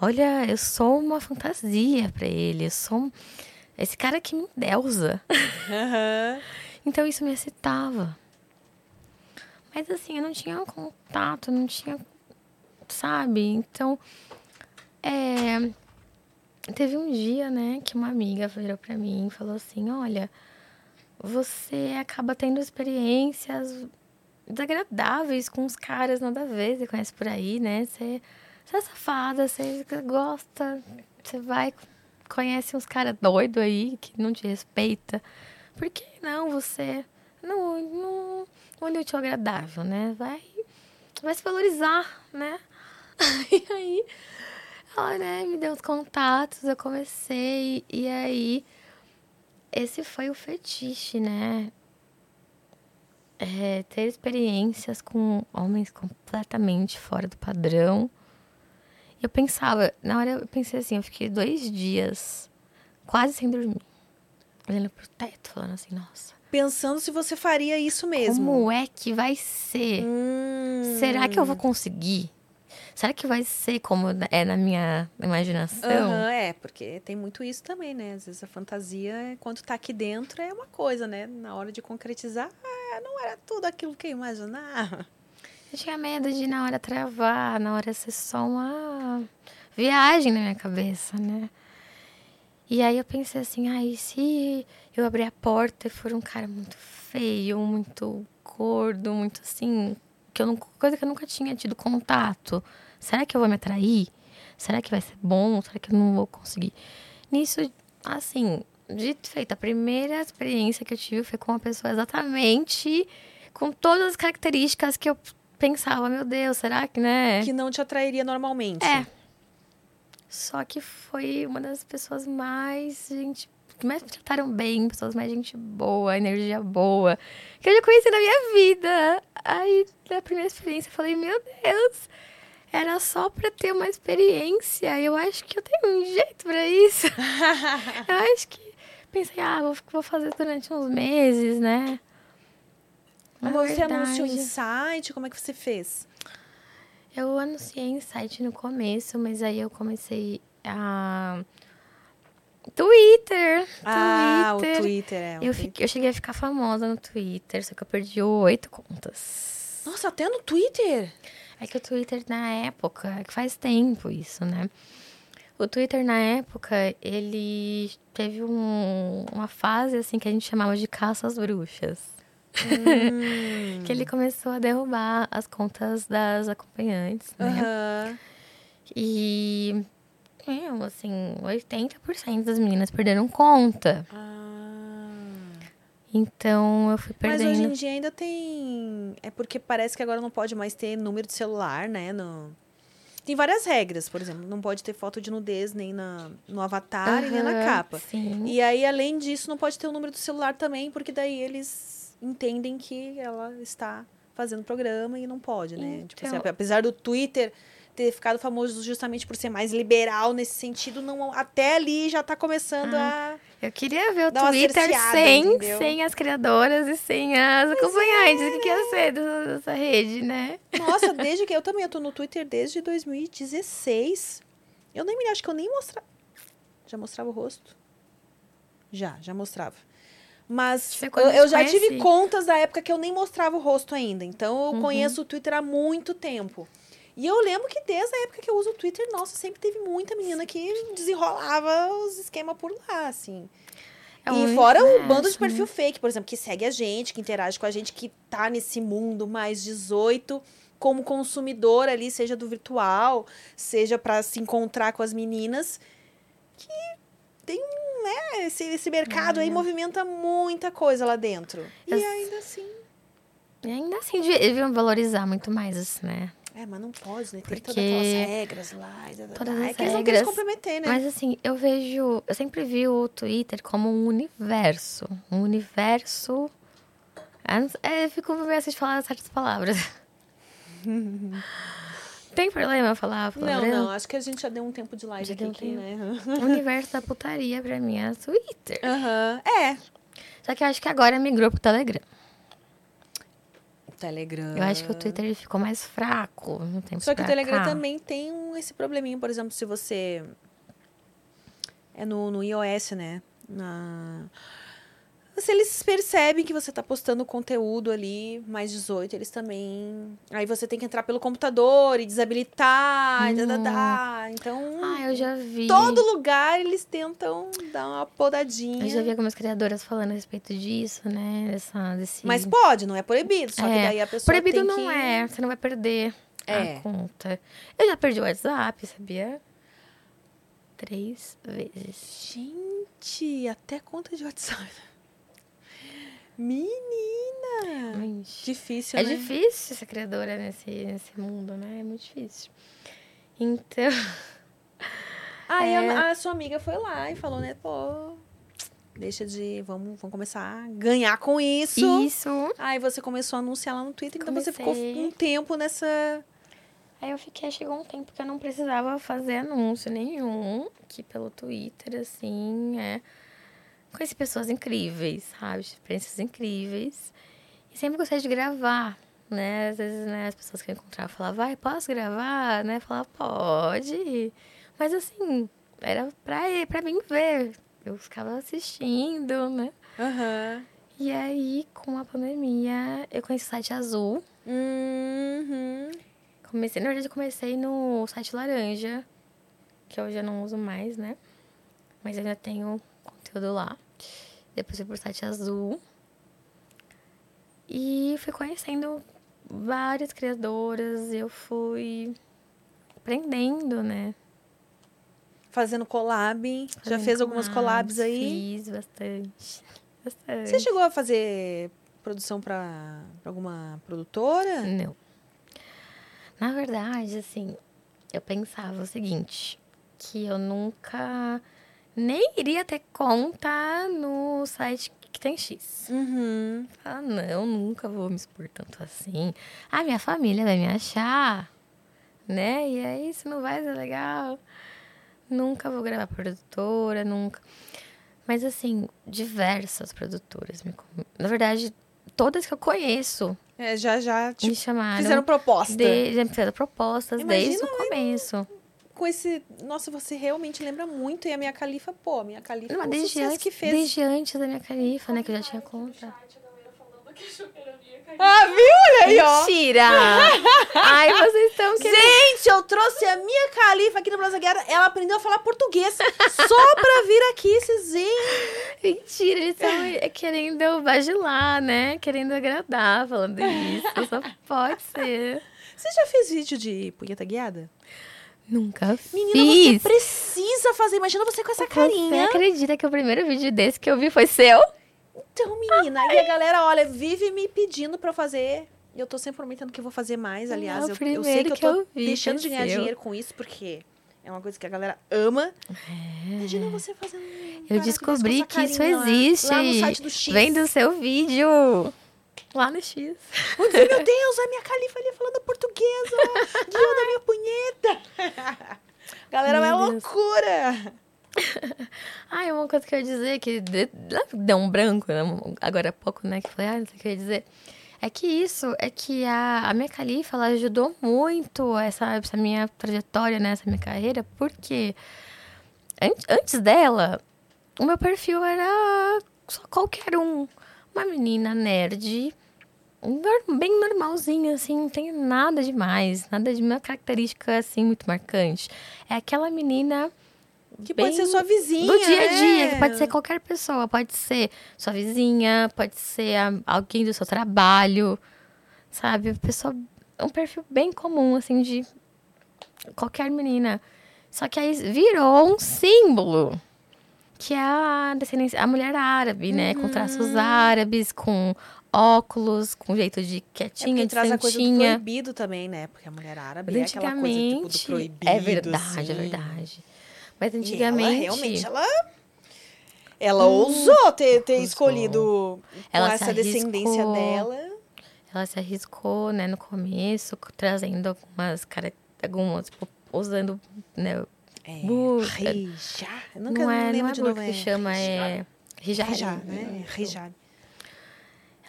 Olha, eu sou uma fantasia pra ele, eu sou um- esse cara que me endeusa. Então isso me excitava. Mas assim, eu não tinha contato, não tinha. Sabe? Então. É. Teve um dia, né, que uma amiga virou pra mim e falou assim: Olha, você acaba tendo experiências desagradáveis com os caras nada a ver, você conhece por aí, né? Você, você é safada, você gosta, você vai, conhece uns caras doidos aí que não te respeita. Por que não você não, não une útil ao agradável, né? Vai, vai se valorizar, né? E aí, ela, né, me deu os contatos, eu comecei, e aí, esse foi o fetiche, né? É, ter experiências com homens completamente fora do padrão. Eu pensava, na hora eu pensei assim, eu fiquei dois dias quase sem dormir. Olhando pro teto, falando assim, nossa, Pensando se você faria isso mesmo. como é que vai ser? Hum. Será que eu vou conseguir? Será que vai ser como é na minha imaginação? Aham, é, porque tem muito isso também, né? Às vezes a fantasia, quando tá aqui dentro, é uma coisa, né? Na hora de concretizar, ah, não era tudo aquilo que eu imaginava. Eu tinha medo de na hora travar, na hora ser só uma viagem na minha cabeça, né? E aí eu pensei assim, ai, se eu abrir a porta e for um cara muito feio, muito gordo, muito assim, que eu não, coisa que eu nunca tinha tido contato. Será que eu vou me atrair? Será que vai ser bom? Será que eu não vou conseguir? Nisso, assim, dito e feito, a primeira experiência que eu tive foi com uma pessoa exatamente com todas as características que eu pensava, meu Deus, será que, né? Que não te atrairia normalmente. É. Só que foi uma das pessoas mais gente que mais me trataram bem, pessoas mais gente boa, energia boa, que eu já conheci na minha vida. Aí, na primeira experiência, eu falei, meu Deus, era só pra ter uma experiência. Eu acho que eu tenho um jeito pra isso. eu acho que pensei, ah, vou, vou fazer durante uns meses, né? Você anunciou em verdade- site? Como é que você fez? Eu anunciei em site no começo, mas aí eu comecei a. Twitter! Ah, Twitter. o Twitter, é. Eu, Twitter. fiquei- eu cheguei a ficar famosa no Twitter, só que eu perdi oito contas. Nossa, até no Twitter? É que o Twitter na época, é que faz tempo isso, né? O Twitter na época, ele teve um- uma fase assim que a gente chamava de caça às bruxas. Hum. Que ele começou a derrubar as contas das acompanhantes, né? Aham. E, meu, assim, 80% das meninas perderam conta. Ah. Então, eu fui Mas perdendo. hoje em dia ainda tem. É porque parece que agora não pode mais ter número de celular, né? No... Tem várias regras, por exemplo. Não pode ter foto de nudez nem na... no avatar e nem na capa. Sim. E aí, além disso, não pode ter o número do celular também, porque daí eles entendem que ela está fazendo programa e não pode, né? Tipo assim, Então- apesar do Twitter ter ficado famoso justamente por ser mais liberal nesse sentido, não, até ali já tá começando a. Eu queria ver o Twitter sem, entendeu? sem as criadoras e sem as acompanhantes. O que, que ia ser dessa, dessa rede, né? Nossa, desde que eu também eu tô no Twitter desde 2016. Eu nem me acho que eu nem mostrava. Já mostrava o rosto? Já, já mostrava. Mas eu, eu já tive contas da época que eu nem mostrava o rosto ainda. Então eu Uhum. conheço o Twitter há muito tempo. E eu lembro que desde a época que eu uso o Twitter, nossa, sempre teve muita menina que desenrolava os esquemas por lá, assim. É e fora o bando de né? perfil fake, por exemplo, que segue a gente, que interage com a gente, que tá nesse mundo mais 18 como consumidor ali, seja do virtual, seja para se encontrar com as meninas, que tem um, né, esse, esse mercado aí movimenta muita coisa lá dentro. E ainda assim, E ainda assim, devia- deviam valorizar muito mais isso, né? é, mas não pode, né? Tem Porque todas aquelas regras lá. da- da- todas da- as é que eles não regras- comprometer, né? Mas assim, eu vejo. Eu sempre vi o Twitter como um universo. Um universo. É, eu fico meio assim de falar certas palavras. Tem problema eu falar Não, palavrão? não, acho que a gente já deu um tempo de live Já aqui, deu um né? O universo da putaria pra mim é Twitter. Aham, é. Só que eu acho que agora migrou pro Telegram. Telegram. Eu acho que o Twitter ele ficou mais fraco no tempo Só que o Telegram cá. também tem esse probleminha, por exemplo, se você. É no, no iOS, né? Na... Se eles percebem que você tá postando conteúdo ali, mais 18, eles também. Aí você tem que entrar pelo computador e desabilitar, e da, da, da. Então. Ah, eu já vi. Todo lugar eles tentam dar uma podadinha. Eu já vi algumas criadoras falando a respeito disso, né? Dessa, desse... Mas pode, não é proibido. Só que É, daí a pessoa. Proibido não que... é, você não vai perder É. a conta. Eu já perdi o WhatsApp, sabia? Três vezes. Gente, até conta de WhatsApp. Menina! Gente, Difícil, É né? difícil ser criadora nesse, nesse mundo, né? É muito difícil. Então, Aí É. a, a sua amiga foi lá e falou, né? Pô, deixa de... Vamos, vamos começar a ganhar com isso. isso. Aí você começou a anunciar lá no Twitter, então você ficou Comecei. um tempo nessa... Aí eu fiquei, chegou um tempo que eu não precisava fazer anúncio nenhum aqui pelo Twitter, assim, é. Conheci pessoas incríveis, sabe? Experiências incríveis. E sempre gostei de gravar, né? Às vezes, né, as pessoas que eu encontrava falavam, vai, posso gravar? Né? Eu falava, pode. Mas assim, era pra, pra mim ver. Eu ficava assistindo, né? Aham. E aí, com a pandemia, eu conheci o site Azul. Uhum. Comecei, na verdade, eu comecei no site Laranja, que eu não uso mais, né? Mas eu ainda tenho conteúdo lá. Depois fui pro site Azul. E fui conhecendo várias criadoras, eu fui aprendendo, né? Fazendo collab. Já Fazendo fez algumas collabs aí? Fiz bastante. Bastante. Você chegou a fazer produção pra, pra alguma produtora? Não. Na verdade, assim, eu pensava o seguinte, que eu nunca nem iria ter conta no site que tem X. Uhum. Ah, não, nunca vou me expor tanto assim. Ah, minha família vai me achar, né? E aí, isso não vai ser legal. Nunca vou gravar produtora, nunca. Mas, assim, diversas produtoras me... Na verdade, todas que eu conheço É, já, já te me chamaram. fizeram proposta. De, já me fizeram propostas desde Imagina, o começo. Com esse. Nossa, você realmente lembra muito. E a minha califa, pô, a minha califa Não, um desde sucesso antes, que fez. desde antes da minha califa, né? Que eu já tinha conta. Ah, viu? Olha aí, ó. Mentira! Ai, vocês estão querendo... Gente, eu trouxe a minha califa aqui no Brasil Guerra. Ela aprendeu a falar português só pra vir aqui, veem. Mentira, eles estão querendo bajular, né? Querendo agradar, falando isso. Só pode ser. Você já fez vídeo de punheta guiada? Nunca Menina, fiz. você precisa fazer. Imagina você com essa Você carinha. acredita que o primeiro vídeo desse que eu vi foi seu? Então, menina, e a galera, olha, vive me pedindo pra eu fazer. E eu tô sempre prometendo que eu vou fazer mais. Aliás, Não, eu, eu sei que eu primeiro tô que eu vi deixando de ganhar seu. dinheiro com isso, porque é uma coisa que a galera ama. Imagina você fazendo. um É. Eu descobri que isso lá- existe. Lá, no site do X. Vem do seu vídeo. Lá no X. Meu Deus, a minha califa ali falando português, ó. Guiou da minha punheta. Galera, é Meu uma Deus. loucura. Ah, é uma coisa que eu ia dizer que de- deu um branco, né? agora há pouco, né? Que eu falei, ah, não sei o que eu ia dizer. É que isso, é que a, a minha califa, ela ajudou muito essa, essa minha trajetória, né? Essa minha carreira, porque an- antes dela, o meu perfil era só qualquer um. Uma menina nerd, bem normalzinha, assim, não tem nada demais, nada de uma característica, assim, muito marcante. É aquela menina Que bem pode ser sua vizinha. do dia a dia, né? que pode ser qualquer pessoa, pode ser sua vizinha, pode ser alguém do seu trabalho, sabe? Pessoa, um perfil bem comum, assim, de qualquer menina. Só que aí virou um símbolo, que é a descendência, a mulher árabe, né? Com traços árabes, com óculos, com jeito de É quietinha, porque de traz a santinha. proibido também, né? Porque a mulher árabe Mas é aquela coisa tipo, do antigamente, proibido. é verdade, assim. é verdade. Mas E antigamente, ela realmente, ela... Ela ousou ter, ter escolhido com Ela essa descendência dela. ela se arriscou, né, no começo, trazendo algumas cara, algumas tipo, usando, né, É, Bu- Rija. Eu nunca não é, lembro não é de nome. que chama, é. Rija, né? Rija.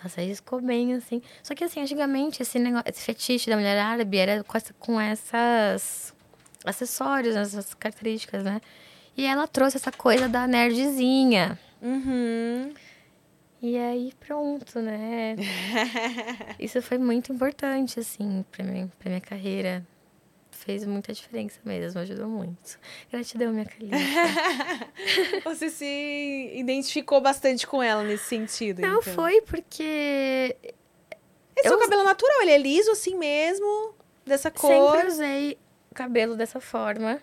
Se arriscou bem, assim. Só que, assim, antigamente, esse, negócio, esse fetiche da mulher árabe era com, essa, com essas acessórios, essas características, né? E ela trouxe essa coisa da nerdzinha. Uhum. E aí, pronto, né? Isso foi muito importante, assim, pra, mim, pra minha carreira. Fez muita diferença mesmo, ajudou muito. Gratidão, minha Calista. Você se identificou bastante com ela nesse sentido. Não então. foi porque Esse é eu- o cabelo natural, ele é liso assim mesmo, dessa cor. sempre usei o cabelo dessa forma.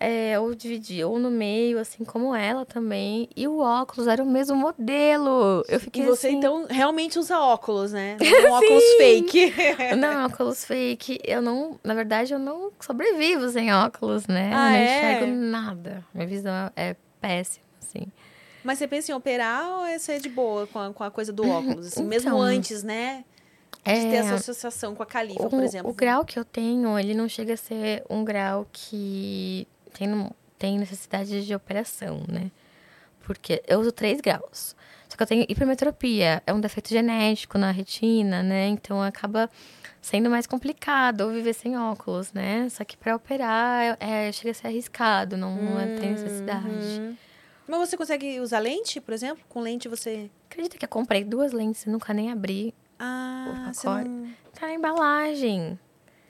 É, ou dividi, ou no meio, assim como ela também. E o óculos era o mesmo modelo. Eu E fiquei você assim, então realmente usa óculos, né? Não é um óculos fake. Não, óculos fake. Eu não. Na verdade, eu não sobrevivo sem óculos, né? eu Ah, não é? enxergo nada. Minha visão é péssima, assim. Mas você pensa em operar ou é ser de boa com a, com a coisa do óculos? Assim, mesmo Então, antes, né? De ter É, essa associação com a califa, o, por exemplo. o grau que eu tenho, ele não chega a ser um grau que tem, tem necessidade de operação, né? Porque eu uso três graus. Só que eu tenho hipermetropia, é um defeito genético na retina, né? Então acaba sendo mais complicado eu viver sem óculos, né? Só que para operar é, chega a ser arriscado, não, não é- tem necessidade. Uhum. Mas você consegue usar lente, por exemplo? Com lente você. Acredita que eu comprei duas lentes e nunca nem abri? Ah, O pacote. não... Tá na embalagem.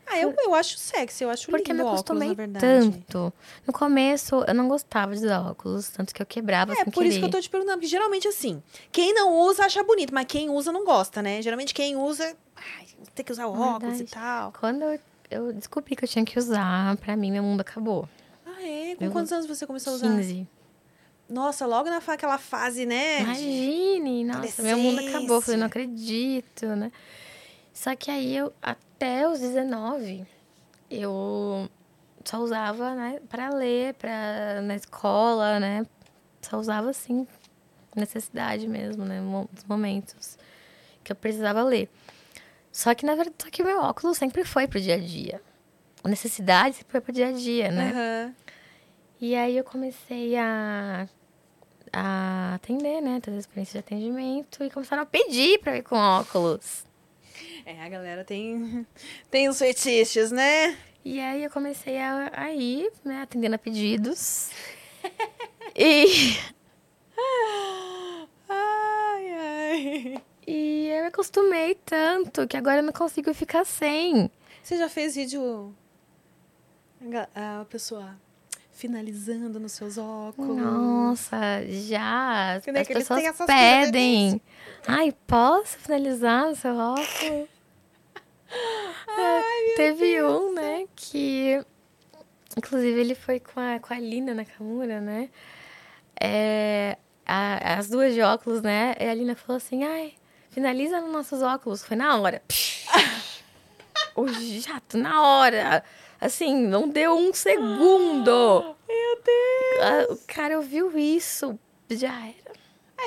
Ah, eu, eu acho sexy, eu acho Porque lindo me o óculos, acostumei na verdade. tanto. No começo, eu não gostava de usar óculos, tanto que eu quebrava É, por isso que eu querer. tô te perguntando, porque geralmente assim, quem não usa acha bonito, mas quem usa não gosta, né? Geralmente quem usa, ai, tem que usar óculos e tal. Quando eu, eu descobri que eu tinha que usar, pra mim, meu mundo acabou. Ah, é? Com quantos anos você começou a usar? 15. Nossa, logo naquela fase, né? Imagine, nossa, meu mundo acabou. Eu Falei, não acredito, né? Só que aí, eu, até os 19, eu só usava, né, pra ler, pra, na escola, né? Só usava, assim, necessidade mesmo, né? Nos momentos que eu precisava ler. Só que, na verdade, só que meu óculos sempre foi pro dia a dia. A necessidade sempre foi pro dia a dia, né? Aham. E aí eu comecei a, a atender, né? Ter experiência de atendimento e começaram a pedir pra eu ir com óculos. É, a galera tem, tem os fetiches, né? E aí eu comecei a, a ir, né? Atendendo a pedidos. e, Ai, ai. e eu me acostumei tanto que agora eu não consigo ficar sem. Você já fez vídeo a pessoa finalizando nos seus óculos? Nossa, já. As, pessoas pedem. Ai, posso finalizar no seu óculos? É, Teve um, né, que... Inclusive, ele foi com a, com a Lina Nakamura, né? É, a- as duas de óculos, né? E a Lina falou assim, ai, finaliza nos nossos óculos. Foi na hora. o jato, na hora. Assim, não deu um segundo. Meu Deus! Ah, O cara ouviu isso, já era.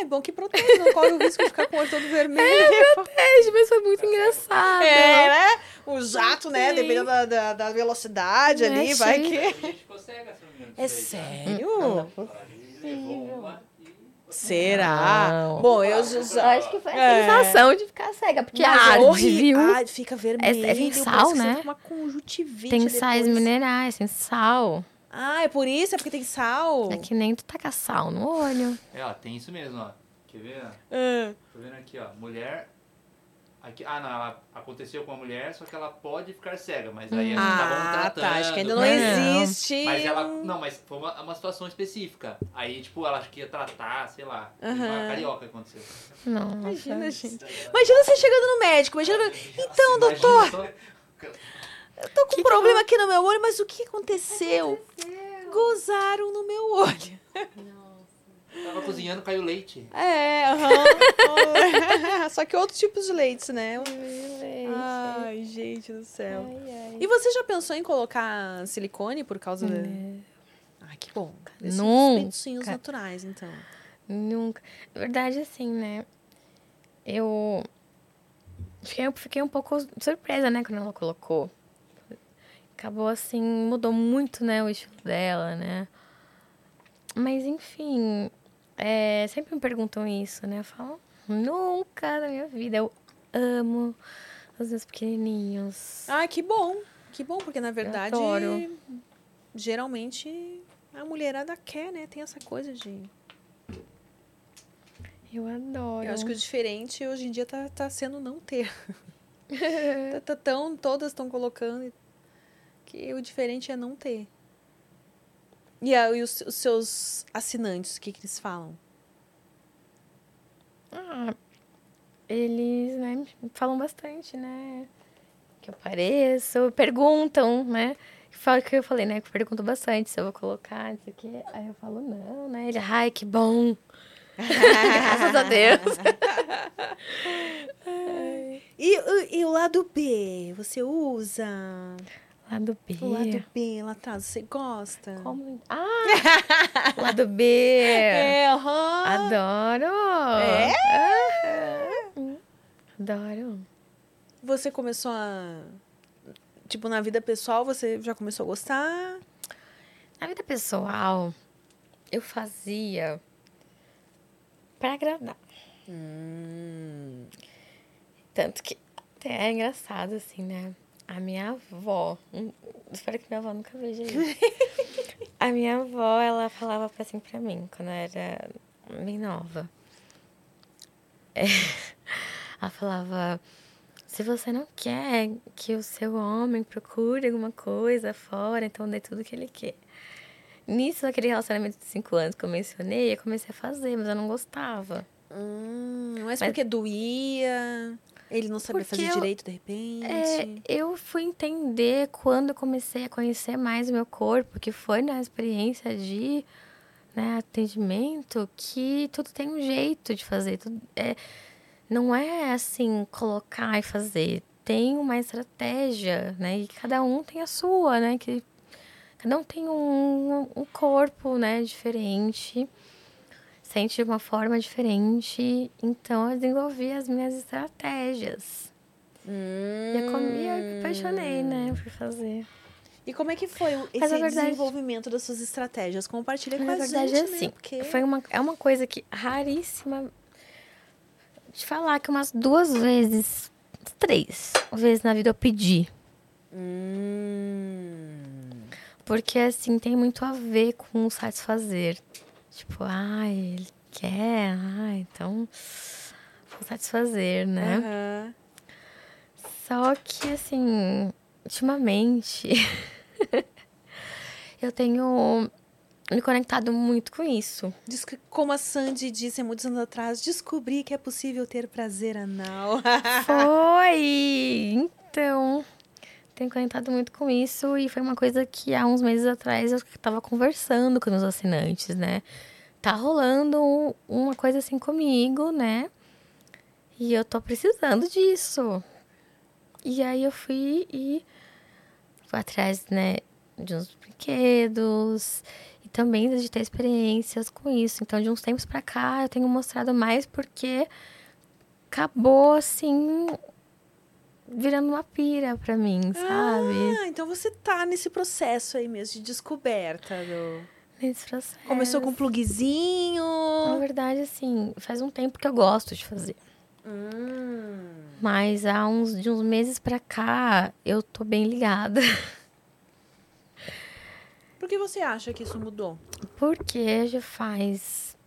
É bom que protege, não corre o risco de ficar com o olho todo vermelho. É, mas foi muito engraçado. É, né? O jato, né? Dependendo da, da, da velocidade É, ali, vai que. A gente. É sério? E Será? Não. Bom, eu Eu já. acho que foi a É. sensação de ficar cega, porque Mas arde, horri- viu? Fica vermelho. É- é tem parece sal, né? fica Uma conjuntivite Tem sais depois. minerais, tem sal. Ah, é por isso? É porque tem sal? É que nem tu taca sal no olho. É, ó, tem isso mesmo, ó. Quer ver? Ah, Tô vendo aqui, ó. Mulher Aqui, ah, não, ela aconteceu com a mulher, só que ela pode ficar cega, mas aí eles Ah, estavam tratando. tá. Acho que ainda não Não. existe. Mas ela. Não, mas foi uma, uma situação específica. Aí, tipo, ela acho que ia tratar, sei lá. Uma Aham. carioca aconteceu. Não, Imagina, gente. Imagina você chegando no médico. Imagina. Então, Imagina doutor, só- eu tô com um problema aqui no meu olho, mas o que aconteceu? Gozaram no meu olho. Tava cozinhando, caiu leite. É, aham. Só que outros tipos de leites, né? Ai, gente do céu. E você já pensou em colocar silicone por causa da. Ai, que bom. Esses Nunca. naturais, então. Nunca. Na verdade, assim, né? Eu fiquei, eu fiquei um pouco surpresa, né, quando ela colocou. Acabou assim, mudou muito, né, o estilo dela, né? Mas, enfim, é, sempre me perguntam isso, né? Eu falo, nunca na minha vida. Eu amo os meus pequenininhos. Ah, que bom. Que bom, porque na verdade, adoro. geralmente a mulherada quer, né? Tem essa coisa de. Eu adoro. Eu acho que o diferente hoje em dia tá, tá sendo não ter. tá, tá tão, todas estão colocando que o diferente é não ter. E, aí, os, os seus assinantes, o que, que eles falam? Ah, eles, né, falam bastante, né? Que eu pareço, perguntam, né? Fala que eu falei, né? Que perguntam bastante se eu vou colocar, isso aqui. Aí eu falo, não, né? Ele, ai, que bom. Graças a Deus. E, o- e o lado B, você usa? Lado B. O lado B lá atrás, você gosta? Como? Ah! lado B. É, aham. Adoro. É? Adoro. Você começou a. Tipo, na vida pessoal, você já começou a gostar? Na vida pessoal, eu fazia pra agradar. Hum. Tanto que até é engraçado, assim, né? A minha avó, espero que minha avó nunca veja isso. a minha avó, ela falava assim pra mim, quando eu era bem nova. É, ela falava, se você não quer que o seu homem procure alguma coisa fora, então dê tudo que ele quer. Nisso, naquele relacionamento de cinco anos que eu mencionei, eu comecei a fazer, mas eu não gostava. Hum, mas, Mas- porque doía? Ele não sabia Porque fazer eu- direito de repente? É, eu fui entender quando comecei a conhecer mais o meu corpo, que foi na experiência de né, atendimento, que tudo tem um jeito de fazer. Tudo, é, não é assim, colocar e fazer. Tem uma estratégia, né? E cada um tem a sua, né? Que cada um tem um, um corpo, né, diferente. Sente de uma forma diferente. Então, eu desenvolvi as minhas estratégias. Hum. E eu, com- e eu me apaixonei, né, por fazer. E como é que foi esse verdade- desenvolvimento das suas estratégias? Compartilha com Na a verdade, gente, é né? assim. Porque... Foi uma, é uma coisa que raríssima de falar que umas duas vezes, três vezes na vida eu pedi. Hum. Porque, assim, tem muito a ver com o satisfazer. Tipo, ai, ele quer, ai, então vou satisfazer, né? Aham. Só que, assim, ultimamente, eu tenho me conectado muito com isso. Como a Sandy disse há muitos anos atrás, descobri que é possível ter prazer anal. Foi! Então, tenho conectado muito com isso e foi uma coisa que há uns meses atrás eu estava conversando com os assinantes, né? Tá rolando um- uma coisa assim comigo, né? E eu tô precisando disso. E aí eu fui e fui atrás, né, de uns brinquedos e também de ter experiências com isso. Então, de uns tempos pra cá, eu tenho mostrado mais porque acabou assim virando uma pira pra mim, sabe? Ah, então você tá nesse processo aí mesmo de descoberta. Do... Nesse processo. Começou com um plugzinho. Na verdade, assim, faz um tempo que eu gosto de fazer. Hum. Mas há uns, de uns meses pra cá, eu tô bem ligada. Por que você acha que isso mudou? Porque já faz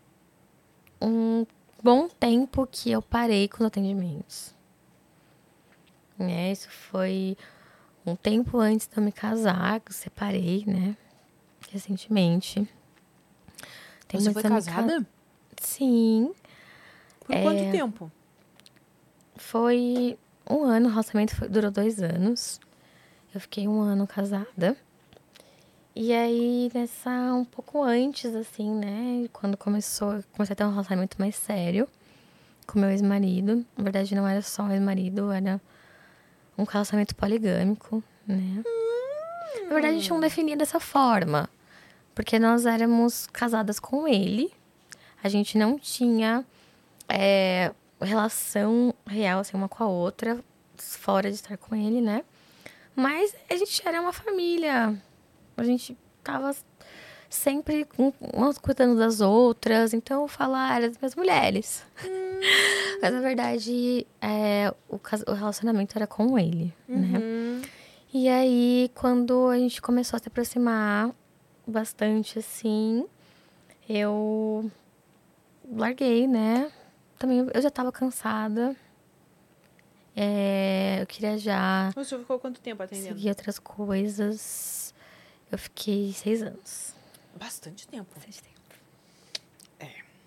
um bom tempo que eu parei com os atendimentos. Né? Isso foi um tempo antes de eu me casar, que eu separei, né? Recentemente. Tem Você foi anos ca- casada? Sim. Por É. quanto tempo? Foi um ano, o relacionamento foi- durou dois anos. Eu fiquei um ano casada. E aí, nessa, um pouco antes, assim, né? Quando começou, comecei a ter um relacionamento mais sério com meu ex-marido. Na verdade, não era só um ex-marido, era um relacionamento poligâmico, né? Na verdade, a gente não definia dessa forma. Porque nós éramos casadas com ele. A gente não tinha é, relação real, assim, uma com a outra, fora de estar com ele, né? Mas a gente era uma família. A gente tava sempre umas cuidando das outras. Então, falar era das minhas mulheres. Mas, na verdade, é, o, o relacionamento era com ele, né? Uhum. E aí, quando a gente começou a se aproximar bastante, assim, eu larguei, né? Também eu já tava cansada. É, eu queria já Você ficou quanto tempo atendendo? seguir outras coisas. Eu fiquei seis anos. Bastante tempo. Bastante tempo.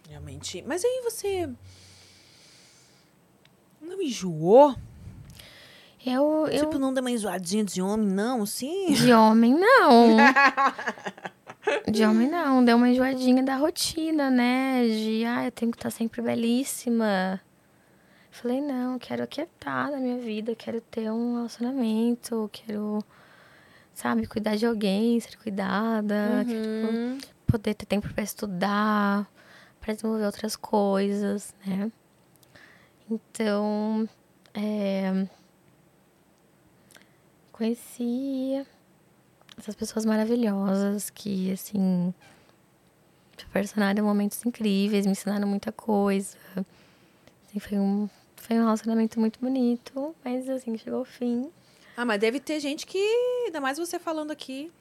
Realmente. Mas aí você. Não enjoou? Eu, eu Tipo, não deu uma enjoadinha de homem, não? Sim. De homem, não. De homem, não. Deu uma enjoadinha da rotina, né? De, ah, eu tenho que estar sempre belíssima. Falei, não, quero aquietar na minha vida, quero ter um relacionamento, quero, sabe, cuidar de alguém, ser cuidada, quero Uhum. poder ter tempo para estudar, para desenvolver outras coisas, né? Então, é, conheci essas pessoas maravilhosas que, assim, proporcionaram momentos incríveis, me ensinaram muita coisa. Assim, foi um, foi um relacionamento muito bonito, mas, assim, chegou ao fim. Ah, mas deve ter gente que, ainda mais você falando aqui,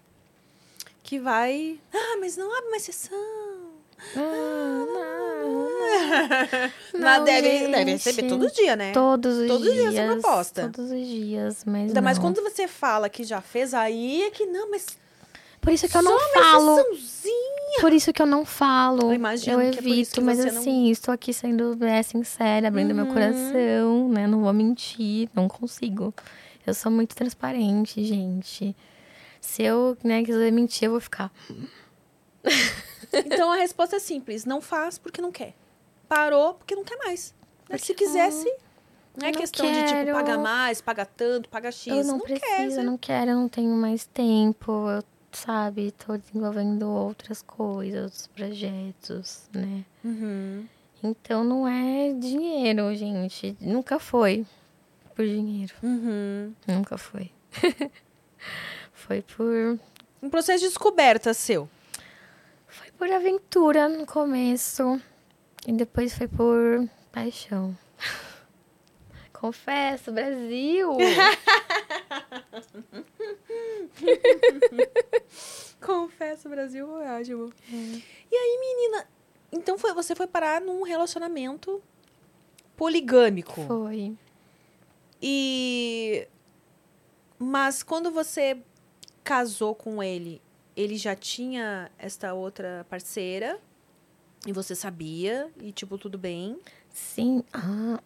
que vai. Ah, mas não abre uma exceção. Ah, não, Mas Não, deve, deve receber todo dia, né? Todos os Todos os dias dias. é proposta. Todos os dias, mas Ainda mais não. quando você fala que já fez, aí é que não, mas Por isso que eu não falo. Por isso que eu não falo. Eu imagino eu que é por isso evito, que mas você não- assim, estou aqui sendo é, sincera, abrindo meu Uhum. coração, né? Não vou mentir, não consigo. Eu sou muito transparente, gente. Se eu, né, quiser mentir, eu vou ficar. Então a resposta é simples: não faz porque não quer. Parou porque não quer mais. Mas se quisesse, não é Não questão de tipo quero. pagar mais, pagar tanto, pagar X. eu não, quer, preciso, né? não quero, eu não tenho mais tempo. Eu, sabe, tô desenvolvendo outras coisas, outros projetos, né? Uhum. Então não é dinheiro, gente. Nunca foi por dinheiro. Uhum. Nunca foi. foi por Um processo de descoberta seu. Foi por aventura no começo. E depois foi por paixão. Confesso, Brasil! Confesso, Brasil ótimo. E aí, menina, então foi, você foi parar num relacionamento poligâmico. Foi. E. Mas quando você casou com ele, ele já tinha esta outra parceira. E você sabia, e tipo, tudo bem. Sim. Ah,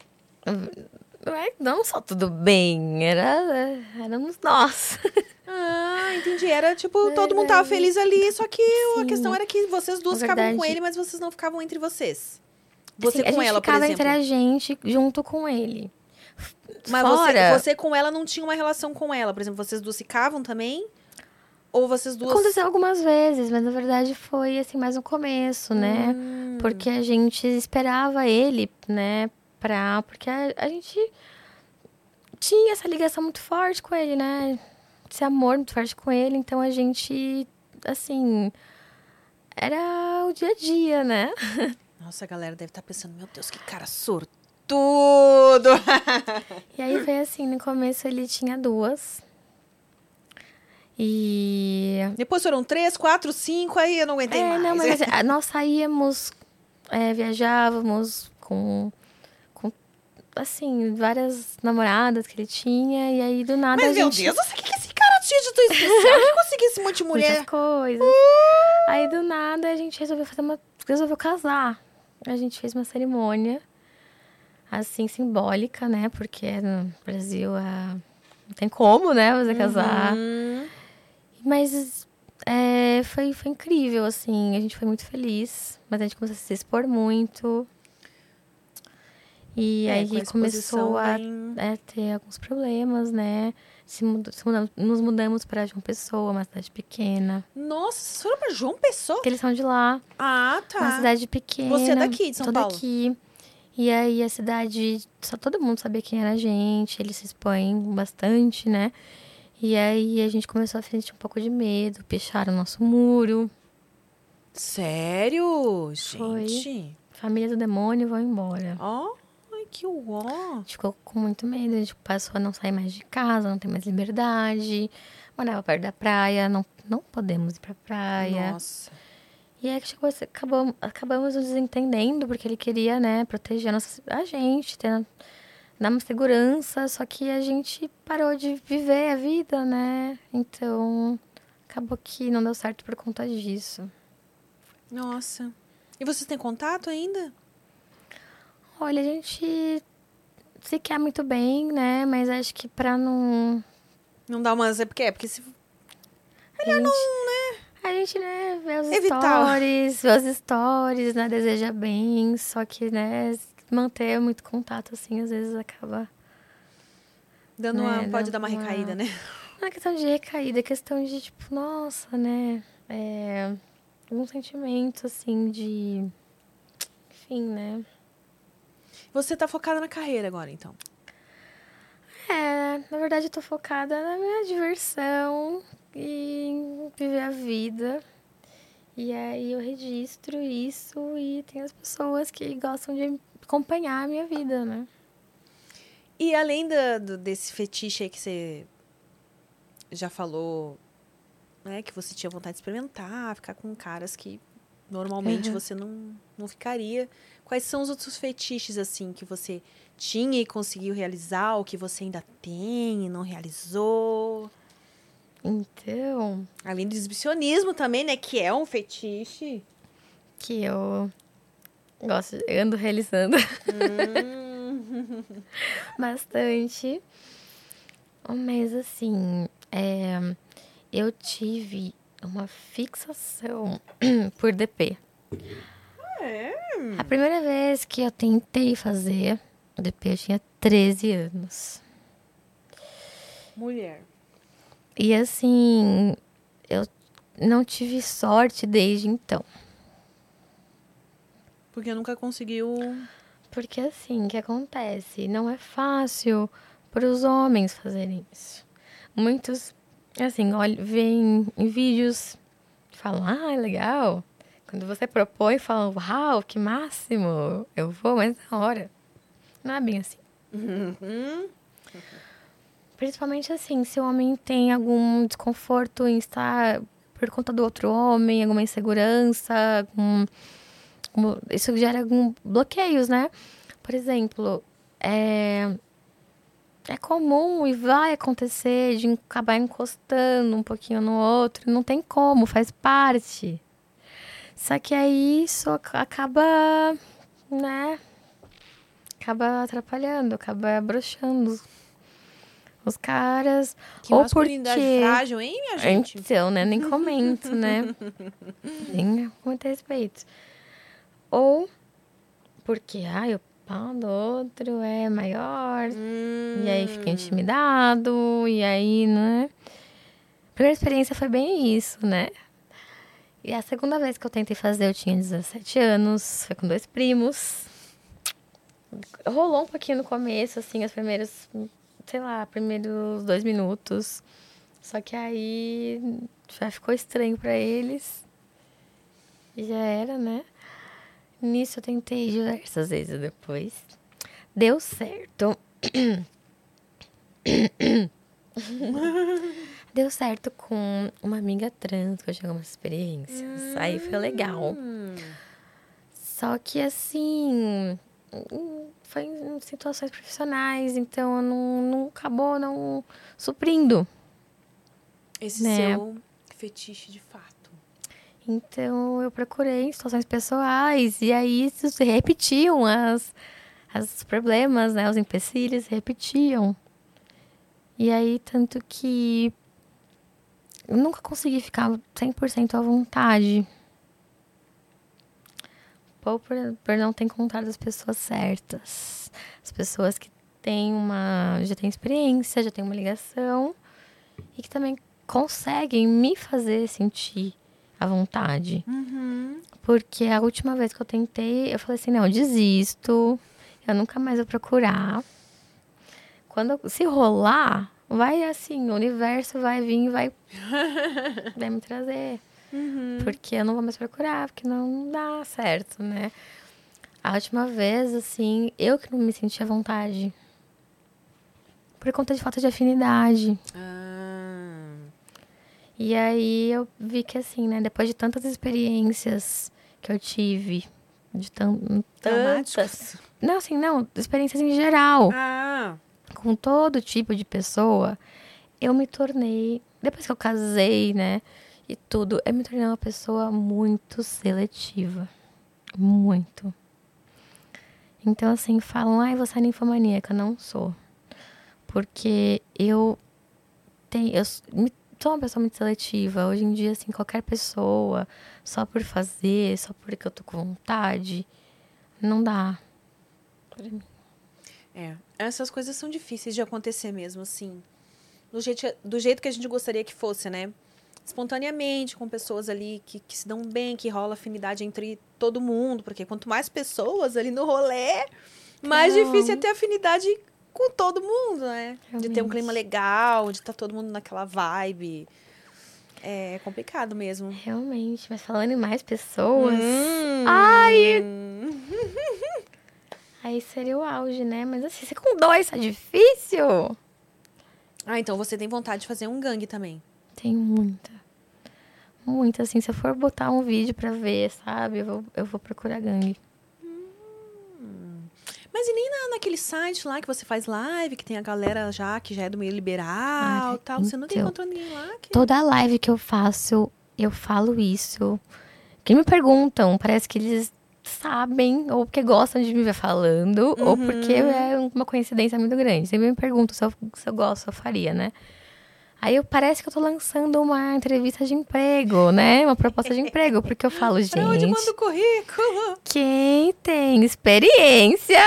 não só tudo bem, era, éramos nós. Ah, entendi. Era tipo, todo mundo tava feliz ali, só que a Sim. questão era que vocês duas ficavam com ele, mas vocês não ficavam entre vocês. Você Assim, com a gente ela, ficava entre a gente junto com ele. Mas Fora, você, você com ela não tinha uma relação com ela. Por exemplo, vocês duas ficavam também? Ou vocês duas. aconteceu algumas vezes, mas na verdade foi assim mais no começo, né? Hum. Porque a gente esperava ele, né, pra. Porque a, a gente tinha essa ligação muito forte com ele, né? Esse amor muito forte com ele, então a gente, assim. Era o dia a dia, né? Nossa, a galera deve estar pensando, meu Deus, que cara sortudo! E aí foi assim: no começo ele tinha duas. E. Depois foram três, quatro, cinco, aí eu não aguentei É, mais. não, mas assim, nós saíamos, é, viajávamos com, com assim, várias namoradas que ele tinha. E aí, do nada, Mas, a meu gente... Deus, o que que esse cara tinha de tão especial. que conseguiu esse monte de mulher? Muitas coisas. Aí, do nada, a gente resolveu fazer uma... Resolveu casar. A gente fez uma cerimônia, assim, simbólica, né? Porque no Brasil é... não tem como, né? Você casar. Hum. Mas é, foi, foi incrível, assim. A gente foi muito feliz. Mas a gente começou a se expor muito. E É, aí com começou a vem- é, ter alguns problemas, né? Se mudou- se mudamos- nos mudamos para João Pessoa, uma cidade pequena. Nossa, vocês foram pra João Pessoa? Porque eles são de lá, Ah, tá. uma cidade pequena. Você é daqui, de São tô Paulo? daqui. E aí a cidade, só todo mundo sabia quem era a gente, eles se expõem bastante, né? E aí a gente começou a sentir um pouco de medo, picharam o nosso muro. Sério? Foi. Gente. Família do demônio vão embora. Ó, ai, que uó. A gente ficou com muito medo, a gente passou a não sair mais de casa, não ter mais liberdade. Morava perto da praia, não, não podemos ir pra praia. Nossa. E aí esse- acabamos, acabamos nos desentendendo, porque ele queria, né, proteger a, nossa, a gente, ter, dar uma segurança, só que a gente parou de viver a vida, né? Então, acabou que não deu certo por conta disso. Nossa. E vocês têm contato ainda? Olha, a gente se quer muito bem, né? Mas acho que pra não. Não dá umas. É porque é porque se. Melhor não, né? A gente, né, vê os Evitar. stories, vê os stories, né? Deseja bem, só que, né, manter muito contato, assim, às vezes acaba. Dando Né, uma, pode dar uma uma- recaída, né? Não é questão de recaída, é questão de, tipo, nossa, né? É. Um sentimento, assim, de. Enfim, né? Você tá focada na carreira agora, então. É, na verdade eu tô focada na minha diversão e viver a vida. E aí eu registro isso e tem as pessoas que gostam de acompanhar a minha vida, né? E além da- do, desse fetiche aí que você já falou, né? Que você tinha vontade de experimentar, ficar com caras que normalmente Uhum. você não, não ficaria. Quais são os outros fetiches, assim, que você tinha e conseguiu realizar, ou que você ainda tem e não realizou? Então, Além do exibicionismo também, né? Que é um fetiche. que eu gosto, eu ando realizando Hum. bastante. Mas assim, é, eu tive uma fixação por DP. É? A primeira vez que eu tentei fazer o DP, eu tinha 13 anos. Mulher. E assim, eu não tive sorte desde então. Porque nunca conseguiu. Porque assim, o que acontece? Não é fácil para os homens fazerem isso. Muitos, assim, olham, veem em vídeos, falam, ah, é legal. Quando você propõe, falam, uau, que máximo, eu vou, mas na hora. Não é bem assim. Uhum. Principalmente assim, se o homem tem algum desconforto em estar por conta do outro homem, alguma insegurança, algum, isso gera algum bloqueios, né? Por exemplo, é, é comum e vai acontecer de acabar encostando um pouquinho no outro, não tem como, faz parte. Só que aí isso ac- acaba, né? Acaba atrapalhando, acaba broxando os- caras. Que ou masculinidade porque... frágil, hein, minha gente? Então, né? Nem comento, né? Nem comento a respeito. Ou porque, ai, o pau do outro é maior, e aí fica Hum. intimidado, e aí, né? A primeira experiência foi bem isso, né? E a segunda vez que eu tentei fazer, eu tinha 17 anos, foi com dois primos. Rolou um pouquinho no começo, assim, os primeiros, sei lá, primeiros dois minutos. Só que aí já ficou estranho pra eles. Já era, né? Nisso eu tentei diversas vezes depois. Deu certo. Deu certo com uma amiga trans que eu tive algumas experiências. Aí foi legal. Hum. Só que assim, hum, foi em situações profissionais, então não, não acabou não suprindo. Esse Né. seu fetiche de fato. Então eu procurei em situações pessoais e aí se repetiam as os problemas, né, os empecilhos se repetiam. E aí tanto que eu nunca consegui ficar 100% à vontade. Ou por, por não ter encontrado as pessoas certas. As pessoas que têm uma já têm experiência, já têm uma ligação e que também conseguem me fazer sentir à vontade. Uhum. Porque a última vez que eu tentei, eu falei assim, não, eu desisto. Eu nunca mais vou procurar. Quando se rolar, vai assim, o universo vai vir e vai, vai me trazer. Uhum. Porque eu não vou mais procurar, porque não dá certo, né? A última vez, assim, eu que não me senti à vontade. Por conta de falta de afinidade. Ah. E aí eu vi que assim, né, depois de tantas experiências que eu tive, de tan tantas. Não, assim, não, experiências em geral, Ah. com todo tipo de pessoa, eu me tornei, depois que eu casei, né, e tudo, eu me tornei uma pessoa muito seletiva. Muito. Então, assim, falam, ai, você é ninfomaníaca. Não sou. Porque eu tenho. Eu sou uma pessoa muito seletiva. Hoje em dia, assim, qualquer pessoa, só por fazer, só porque eu tô com vontade, não dá. Pra mim. É, essas coisas são difíceis de acontecer mesmo, assim. Do jeito, do jeito que a gente gostaria que fosse, né? Espontaneamente, com pessoas ali que, que se dão bem, que rola afinidade entre todo mundo. Porque quanto mais pessoas ali no rolê, mais Não. difícil é ter afinidade com todo mundo, né? De ter um Realmente. clima legal, de estar todo mundo naquela vibe. É complicado mesmo. Realmente, mas falando em mais pessoas, Hum. Ai! aí seria o auge, né? Mas assim, você com dois tá difícil? Ah, então você tem vontade de fazer um gangue também. Tem muita. Muita, assim, se eu for botar um vídeo pra ver, sabe? Eu vou, eu vou procurar gangue. Mas e nem na, naquele site lá que você faz live, que tem a galera já que já é do meio liberal e tal. Você nunca então. encontrou ninguém lá? Que... Toda live que eu faço, eu falo isso. Que me perguntam, parece que eles sabem, ou porque gostam de me ver falando, ou porque é uma coincidência muito grande. Sempre me perguntam se eu, se eu gosto, se eu faria, né? Aí eu, parece que eu tô lançando uma entrevista de emprego, né? Uma proposta de emprego, porque eu falo, gente. Pra onde manda o currículo? Quem tem experiência,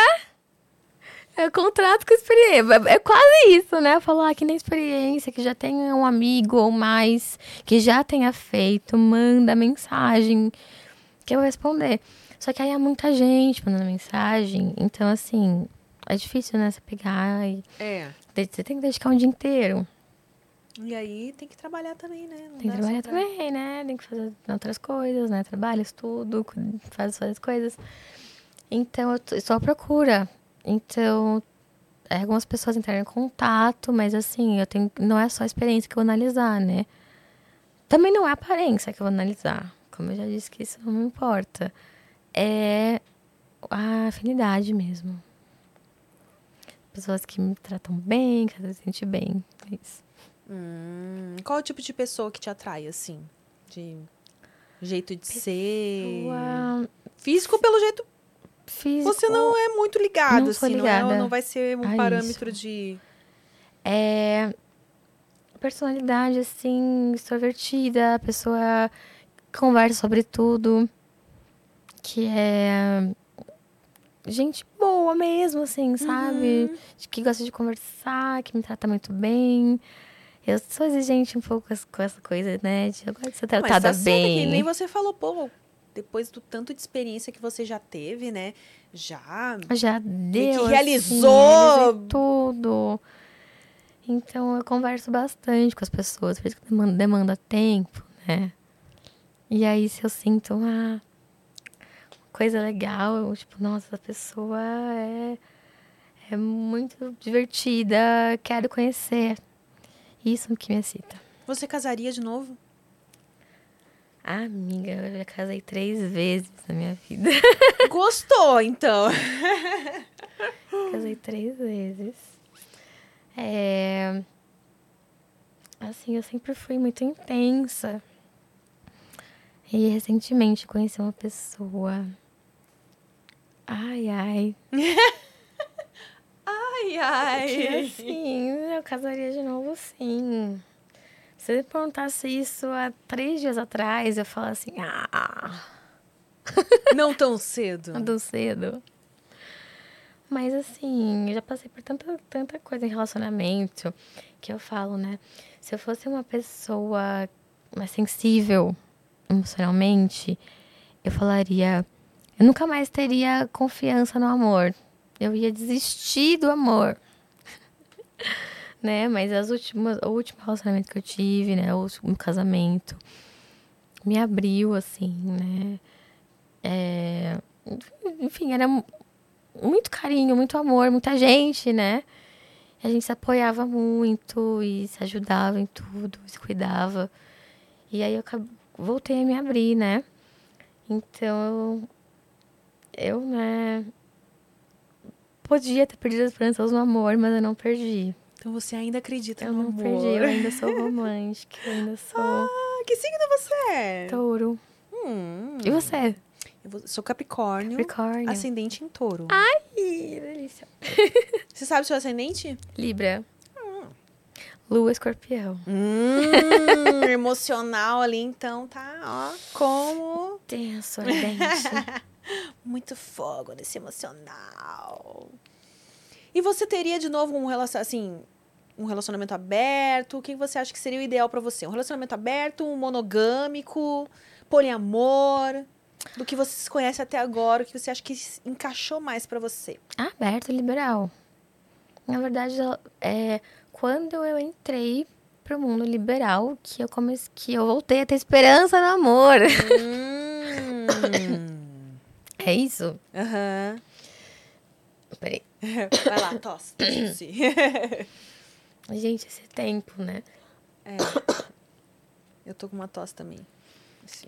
eu contrato com experiência. É é quase isso, né? Eu falo, ah, quem tem experiência, que já tenha um amigo ou mais, que já tenha feito, manda mensagem, que eu vou responder. Só que aí há muita gente mandando mensagem, então, assim, é difícil, né? Você pegar e. É. Você tem que dedicar um dia inteiro. E aí tem que trabalhar também, né? Não Tem que trabalhar só pra- também, né? Tem que fazer outras coisas, né? Trabalho, estudo, faz várias coisas. Então, eu estou à procura. Então, é, algumas pessoas entraram em contato, mas assim, eu tenho, não é só a experiência que eu vou analisar, né? Também não é a aparência que eu vou analisar. Como eu já disse que isso não me importa. É a afinidade mesmo. Pessoas que me tratam bem, que eu sentir bem. É isso. Hum, qual o tipo de pessoa que te atrai, assim? De jeito de ser? Pessoa Físico pelo jeito. físico. Você não é muito ligado, Não assim, não, é, ligada não vai ser um parâmetro isso. de. É personalidade assim, extrovertida, a pessoa conversa sobre tudo, que é gente boa mesmo, assim, sabe? Que gosta de conversar, que me trata muito bem. Eu sou exigente um pouco com essa coisa, né? De eu gosto de ser Mas tratada tá certo bem. que nem você falou, pô, depois do tanto de experiência que você já teve, né? Já. Já deu. assim, realizou. realizei tudo. Então eu converso bastante com as pessoas, por isso que demanda, demanda tempo, né? E aí se eu sinto uma coisa legal, eu, tipo, nossa, essa pessoa é, é muito divertida, quero conhecer. Isso que me excita. Você casaria de novo? Amiga, eu já casei três vezes na minha vida. Gostou, então. casei três vezes. É... Assim, eu sempre fui muito intensa. E recentemente conheci uma pessoa. Ai, ai. ai, ai. Que, assim, eu casaria de novo, sim. Se ele perguntasse isso há três dias atrás, eu falaria assim, ah. Não tão cedo. Não tão cedo. Mas assim, eu já passei por tanta, tanta coisa em relacionamento que eu falo, né? Se eu fosse uma pessoa mais sensível emocionalmente, eu falaria. Eu nunca mais teria confiança no amor. Eu ia desistir do amor. né? Mas as últimas, o último relacionamento que eu tive, né? O último casamento, me abriu, assim, né? É, enfim, era muito carinho, muito amor, muita gente, né? A gente se apoiava muito e se ajudava em tudo, se cuidava. E aí eu voltei a me abrir, né? Então, eu, né, podia ter perdido as esperanças no amor, mas eu não perdi. Então você ainda acredita eu no amor? Eu não perdi, eu ainda sou romântica, eu ainda sou... Ah, que signo você é? Touro. Hum. E você? Eu sou Capricórnio. Capricórnio. Ascendente em touro. Ai, delícia. Você sabe o seu ascendente? Libra. Hum. Lua escorpião. Hum, emocional ali, então tá, ó, como... Tenso, ardente. Muito fogo nesse emocional. E você teria de novo um relacionamento, assim, um relacionamento aberto? O que você acha que seria o ideal para você? Um relacionamento aberto, um monogâmico, poliamor? Do que você se conhece até agora, o que você acha que encaixou mais para você? Aberto, liberal. Na verdade, é quando eu entrei pro mundo liberal que eu comecei, que eu voltei a ter esperança no amor. Hum. é isso? Aham. Uhum. Peraí. Vai lá, tosse. Gente, esse tempo, né? É. Eu tô com uma tosse também. Assim.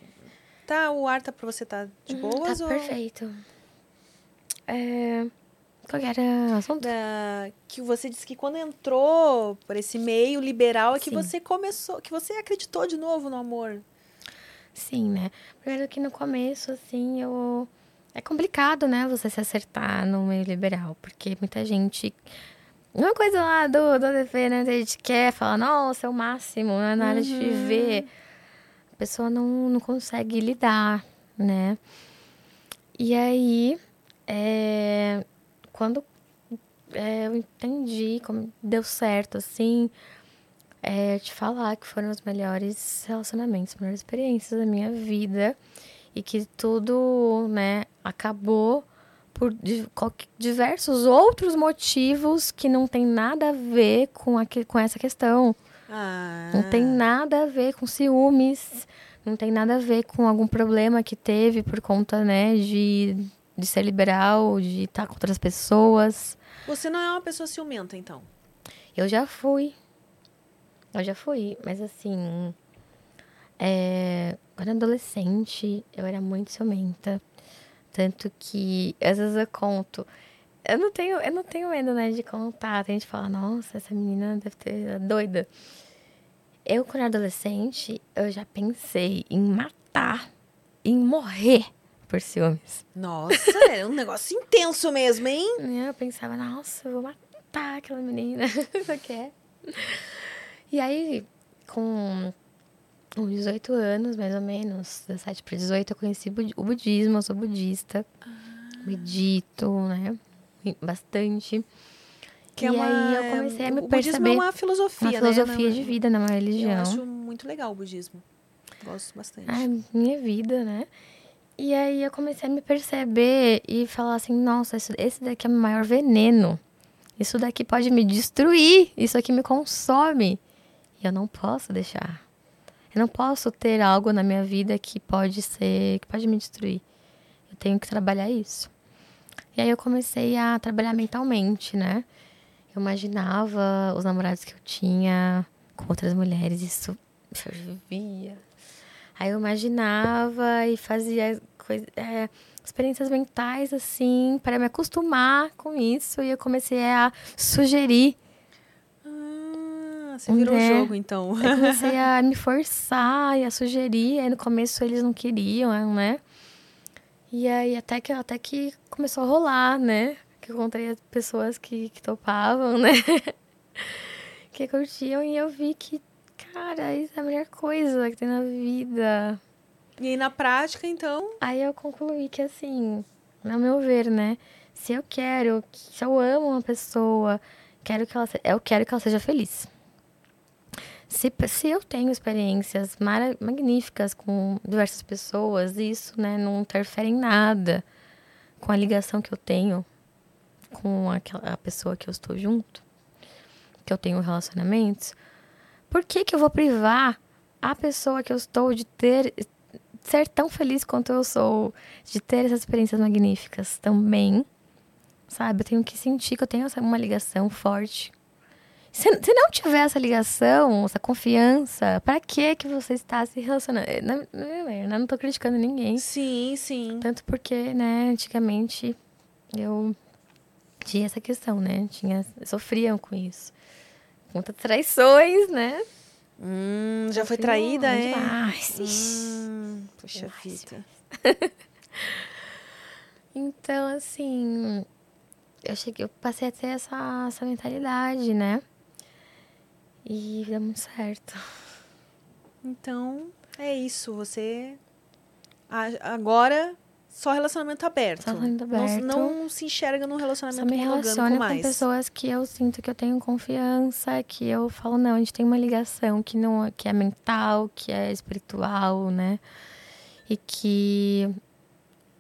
Tá, o ar tá pra você tá de hum, boas? tá ou... perfeito. É... Qual era o assunto? Da... Que você disse que quando entrou por esse meio liberal é que Sim. você começou, que você acreditou de novo no amor. Sim, né? Primeiro que no começo, assim, eu... É complicado, né, você se acertar no meio liberal, porque muita gente... Uma coisa lá do, do ADP, né, a gente quer falar, nossa, é o máximo, né, na área Uhum. de viver. A pessoa não, não consegue lidar, né? E aí, é, quando é, eu entendi como deu certo, assim, é, te falar que foram os melhores relacionamentos, as melhores experiências da minha vida e que tudo, né, acabou por diversos outros motivos que não tem nada a ver com, aque- com essa questão. Ah. Não tem nada a ver com ciúmes, não tem nada a ver com algum problema que teve por conta, né, de, de ser liberal, de estar com outras pessoas. Você não é uma pessoa ciumenta, então. Eu já fui. Eu já fui, mas assim. É, quando eu era adolescente, eu era muito ciumenta. Tanto que, às vezes eu conto. Eu não tenho, eu não tenho medo, né, de contar. Tem gente que fala, nossa, essa menina deve ter é doida. Eu, quando era adolescente, eu já pensei em matar, em morrer por ciúmes. Nossa, é um negócio intenso mesmo, hein? Eu pensava, nossa, eu vou matar aquela menina. Isso aqui é. E aí, com uns 18 anos, mais ou menos, 17 para 18, eu conheci o budismo, eu sou budista. Medito, né? Bastante. Que e é uma, aí eu comecei a me o budismo perceber é uma filosofia, uma né? filosofia Não- de vida, não é uma Eu religião. acho muito legal o budismo. Gosto bastante. Ah, minha vida, né? E aí eu comecei a me perceber e falar assim, nossa, esse daqui é o maior veneno. Isso daqui pode me destruir. Isso aqui me consome. E eu não posso deixar. Eu não posso ter algo na minha vida que pode ser, que pode me destruir. Eu tenho que trabalhar isso. E aí eu comecei a trabalhar mentalmente, né? Eu imaginava os namorados que eu tinha com outras mulheres, isso eu vivia. Aí eu imaginava e fazia coisa, é, experiências mentais, assim, para me acostumar com isso. E eu comecei a sugerir. Ah, você virou Né? jogo, então. Eu comecei a me forçar e a sugerir. Aí no começo eles não queriam, né? E aí até que, até que começou a rolar, né? Que eu encontrei pessoas que, que topavam, né? que curtiam e eu vi que, cara, isso é a melhor coisa que tem na vida. E aí, na prática, então. Aí eu concluí que, assim, no meu ver, né? Se eu quero, se eu amo uma pessoa, quero que ela, eu quero que ela seja feliz. Se, se eu tenho experiências magníficas com diversas pessoas, isso, né, não interfere em nada com a ligação que eu tenho com aquela a pessoa que eu estou junto, que eu tenho relacionamentos, por que que eu vou privar a pessoa que eu estou de ter ser tão feliz quanto eu sou, de ter essas experiências magníficas também, sabe? Eu tenho que sentir que eu tenho uma ligação forte. Se, se não tiver essa ligação, essa confiança, pra que que você está se relacionando? Eh, Não, não, eu não tô criticando ninguém. Sim, sim. Tanto porque, né, antigamente eu tinha essa questão, né? Tinha, sofriam com isso. Muitas traições, né? Hum, já foi traída, é? demais. Hum, puxa Demais, vida. Então, assim, eu cheguei, eu passei a ter essa, essa mentalidade, né? E deu muito certo. Então, é isso. Você. Agora, só relacionamento aberto. Só relacionamento Não- aberto. Não, se enxerga num Só relacionamento me monogâmico relaciono com mais. pessoas que eu sinto que eu tenho confiança, que eu falo, não, a gente tem uma ligação que não é- que é mental, que é espiritual, né? E que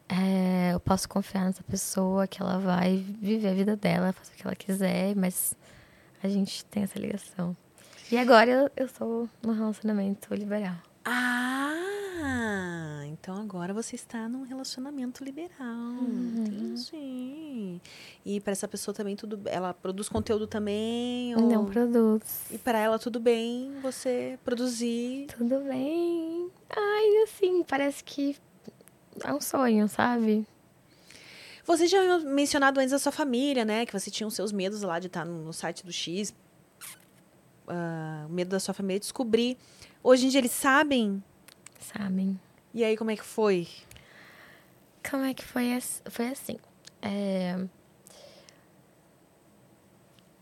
é, eu posso confiar nessa pessoa, que ela vai viver a vida dela, fazer o que ela quiser, mas a gente tem essa ligação. E agora eu, eu sou num relacionamento liberal. Ah, então agora você está num relacionamento liberal. Uhum. Entendi. E para essa pessoa também tudo, ela produz conteúdo também? Ou... Não produz. E para ela tudo bem você produzir? Tudo bem. Ai, assim, parece que é um sonho, sabe? Você já mencionado antes a sua família, né? Que você tinha os seus medos lá de estar no site do X. O medo da sua família descobrir. Hoje em dia eles sabem. Sabem? E aí, como é que foi? Como é que foi? Foi assim. É...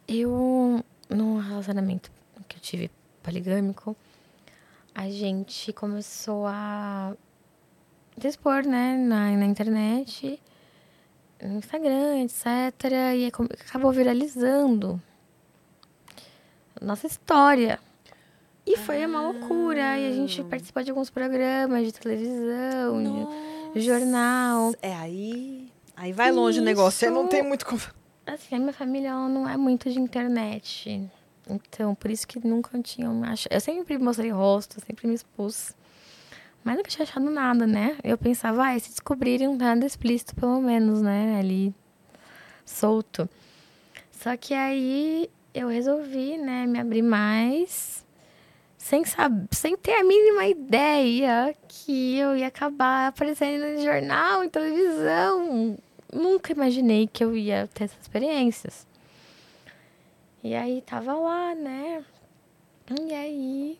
Eu, num relacionamento que eu tive poligâmico, a gente começou a dispor, né, na, na internet, no Instagram, etc. E acabou viralizando nossa história. E foi uma loucura. E a gente participou de alguns programas de televisão, de Nossa. jornal. É aí. Aí vai longe o negócio. Eu não Isso. tenho muito. Assim, a minha família não é muito de internet. Então, por isso que nunca tinham ach... Eu sempre mostrei rosto, sempre me expus. Mas nunca tinha achado nada, né? Eu pensava, ah, se descobrirem nada explícito, pelo menos, né? Ali, solto. Só que aí eu resolvi, né, me abrir mais, sem, sab... sem ter a mínima ideia que eu ia acabar aparecendo em jornal, em televisão. Nunca imaginei que eu ia ter essas experiências. E aí tava lá, né? E aí,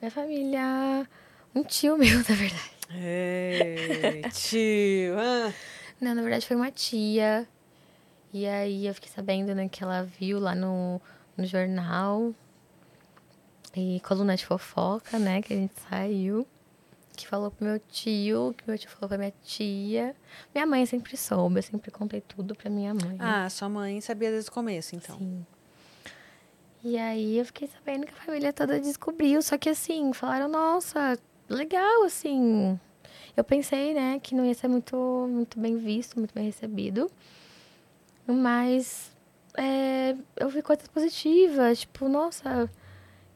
minha família. Um tio meu, na verdade. É, tio. ah. Não, na verdade foi uma tia. E aí eu fiquei sabendo, né, que ela viu lá no, no jornal. E coluna de fofoca, né, que a gente saiu. Que falou pro meu tio, que meu tio falou pra minha tia. Minha mãe sempre soube, eu sempre contei tudo pra minha mãe. Ah, sua mãe sabia desde o começo, então. Sim. E aí eu fiquei sabendo que a família toda descobriu. Só que assim, falaram, nossa, legal, assim. Eu pensei, né, que não ia ser muito, muito bem visto, muito bem recebido. Mas é, eu vi coisas positivas, tipo, nossa,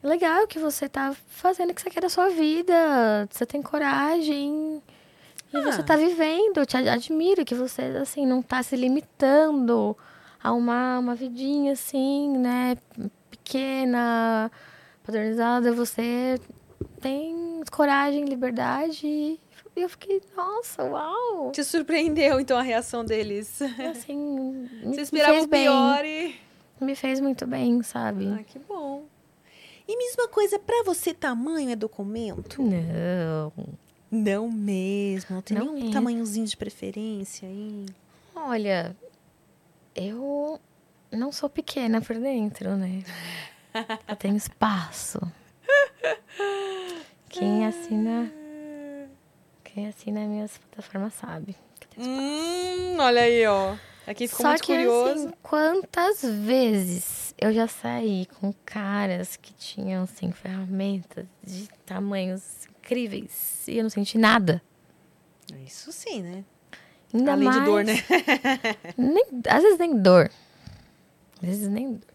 legal que você tá fazendo o que você quer da sua vida. Você tem coragem. E você Ah. tá vivendo. Eu te ad- admiro que você, assim, não tá se limitando a uma, uma vidinha, assim, né? Pequena, padronizada. Você tem coragem, liberdade. E eu fiquei, nossa, uau! Te surpreendeu, então, a reação deles? Assim, me, Você esperava o pior e... Me fez muito bem, sabe? Ah, que bom. E mesma coisa, pra você, tamanho é documento? Não. Não mesmo. Não tem Não nenhum é. tamanhozinho de preferência aí? Olha, eu não sou pequena por dentro, né? Eu tenho espaço. Quem assina, quem assina minhas plataformas sabe. Hum, olha aí, ó. Aqui ficou Só muito que curioso. assim, quantas vezes eu já saí com caras que tinham assim ferramentas de tamanhos incríveis e eu não senti nada. Isso sim, né? Ainda Além de dor, mais- né? Nem, às vezes nem dor. Às vezes nem dor.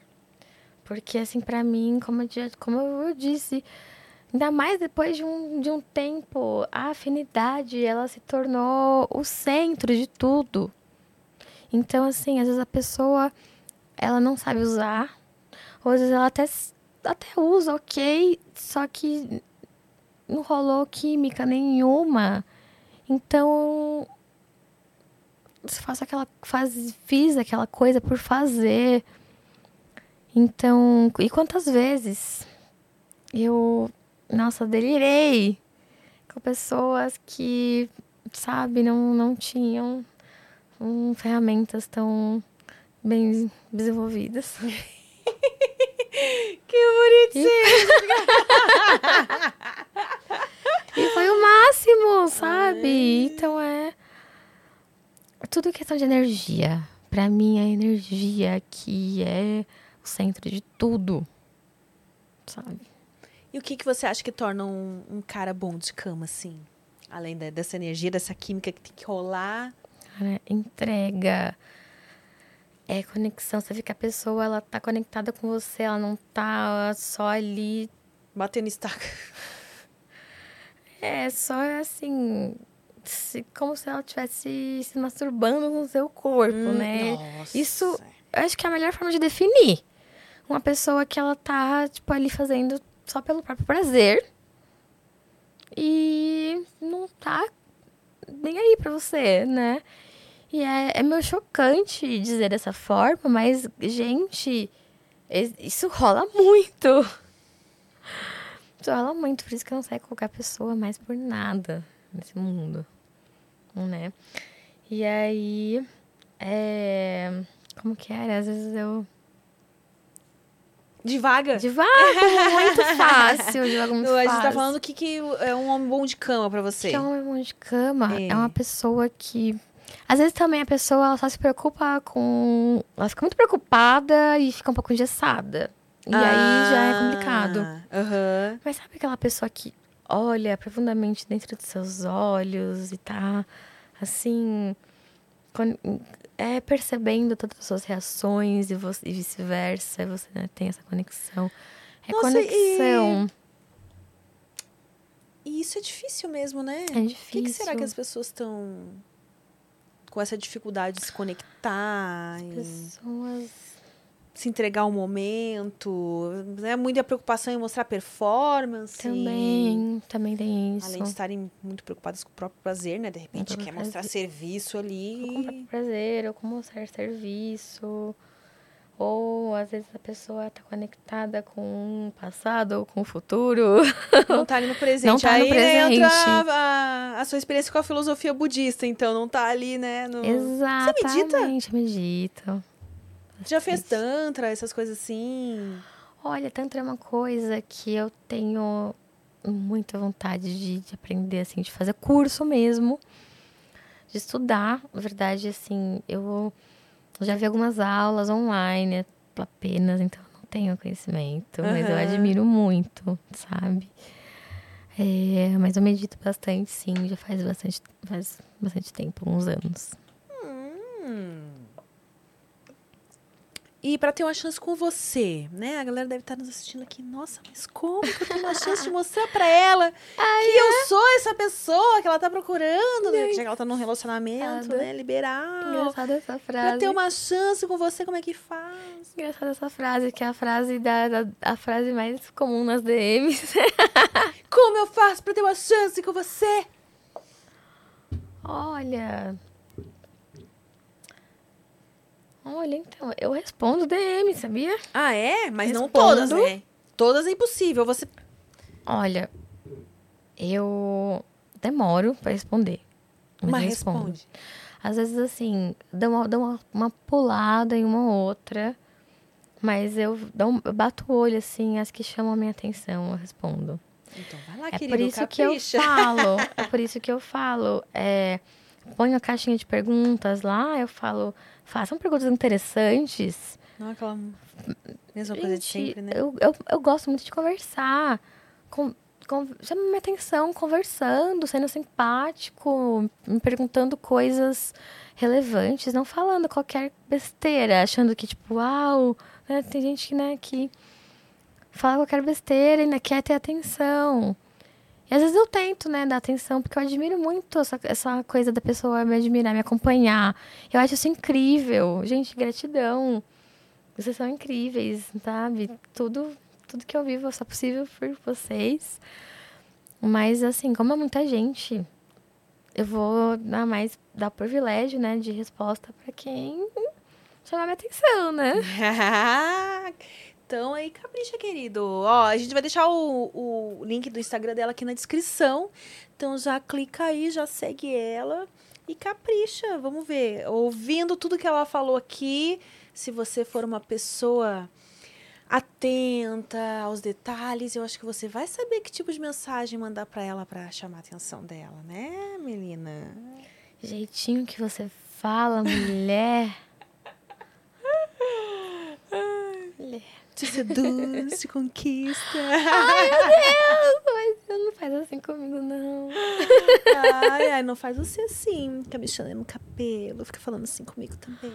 Porque, assim, pra mim, como eu, como eu disse, ainda mais depois de um, de um tempo, a afinidade, ela se tornou o centro de tudo. Então, assim, às vezes a pessoa, ela não sabe usar. Ou às vezes ela até, até usa, ok, só que não rolou química nenhuma. Então, se faço aquela faz, fiz aquela coisa por fazer. Então, e quantas vezes eu, nossa, delirei com pessoas que, sabe, não, não tinham hum, ferramentas tão bem desenvolvidas. Que bonitinho. E foi o máximo, sabe? Então é tudo questão de energia. Pra mim, a energia que é o centro de tudo, sabe? E o que, que você acha que torna um, um cara bom de cama, assim? Além da- dessa energia, dessa química que tem que rolar. Cara, entrega. É conexão. Você vê que a pessoa, ela tá conectada com você, ela não tá só ali. Batendo estaca. É só assim. se- como se ela estivesse se masturbando com o seu corpo, né? Hum, Nossa. Isso eu acho que é a melhor forma de definir. Uma pessoa que ela tá, tipo, ali fazendo só pelo próprio prazer. E não tá nem aí pra você, né? E é, é meio chocante dizer dessa forma, mas, gente, isso rola muito. Isso rola muito, por isso que eu não sei qualquer pessoa mais por nada nesse mundo, né? E aí, é... Como que era? Às vezes eu Devaga. divago muito fácil, divago muito A fácil. gente tá falando o que, que é um homem bom de cama pra você. que é um irmão de cama É. é. uma pessoa que às vezes também a pessoa ela só se preocupa com ela fica muito preocupada e fica um pouco engessada e aí já é complicado Ah, Aham. mas sabe aquela pessoa que olha profundamente dentro dos seus olhos e tá assim é percebendo todas as suas reações e, e vice-versa e você né, tem essa conexão. É Nossa, e- conexão. E isso é difícil mesmo, né? é difícil que, que será que as pessoas estão com essa dificuldade de se conectar, e pessoas se entregar ao momento? É muita preocupação em mostrar performance. Também, também tem isso. Além de estarem muito preocupadas com o próprio prazer, né? De repente quer mostrar prazer. serviço Ou com o próprio ali. prazer, ou com mostrar serviço. Ou às vezes a pessoa tá conectada com o passado ou com o futuro. Não tá ali no presente. Não tá no Aí né, entra presente. a, a sua experiência com a filosofia budista, então não tá ali, né? No... Exatamente, medito. Já fez tantra, essas coisas assim. Olha, Tantra é uma coisa que eu tenho muita vontade de, de aprender, assim, de fazer curso mesmo, de estudar. Na verdade, assim, eu já vi algumas aulas online apenas, então eu não tenho conhecimento, mas eu admiro muito, sabe? É, mas eu medito bastante, sim, já faz bastante, faz bastante tempo, uns anos. Hum. E pra ter uma chance com você, né? A galera deve estar nos assistindo aqui. Nossa, mas como que eu tenho uma chance de mostrar pra ela que eu sou essa pessoa que ela tá procurando, né? Já que ela tá num relacionamento, né? Liberal. Engraçada essa Pra frase. ter uma chance com você, como é que faz? Engraçada essa frase, que é a frase da, da- a frase mais comum nas DMs. Como eu faço pra ter uma chance com você? Olha. Olha, então, eu respondo DM, sabia? Ah, é? Mas não Respondo. todas, né? Todas é impossível. Você. Olha, eu demoro pra responder. Mas, Mas respondo. responde. Às vezes, assim, dou uma, dou uma, uma pulada em uma outra. Mas eu, dou eu bato o olho, assim, as que chamam a minha atenção, eu respondo. Então vai lá, É querido. por isso que eu capricha. falo. É por isso que eu falo. É, ponho a caixinha de perguntas lá, eu falo, façam perguntas interessantes. Não é aquela mesma coisa de Gente, sempre, né? eu, eu, eu gosto muito de conversar. Com, com, chama minha atenção, conversando, sendo simpático, me perguntando coisas relevantes, não falando qualquer besteira, achando que, tipo, uau, né, tem gente que, né, que fala qualquer besteira e ainda quer ter atenção. E às vezes eu tento, né, dar atenção, porque eu admiro muito essa, essa coisa da pessoa me admirar, me acompanhar. Eu acho isso incrível. Gente, gratidão. Vocês são incríveis, sabe? Tudo, tudo que eu vivo só possível por vocês. Mas, assim, como é muita gente, eu vou dar mais, dar privilégio, né, de resposta pra quem chamar minha atenção, né? então aí, capricha, querido. Ó, a gente vai deixar o, o link do Instagram dela aqui na descrição. Então já clica aí, já segue ela e capricha. Vamos ver. Ouvindo tudo que ela falou aqui, se você for uma pessoa atenta aos detalhes, eu acho que você vai saber que tipo de mensagem mandar pra ela pra chamar a atenção dela, né, menina? Jeitinho que você fala, mulher. mulher. Te seduz, te conquista. Ai, meu Deus! Mas você não faz assim comigo, não. Ai, ai, não faz você assim. Fica mexendo no cabelo, fica falando assim comigo também.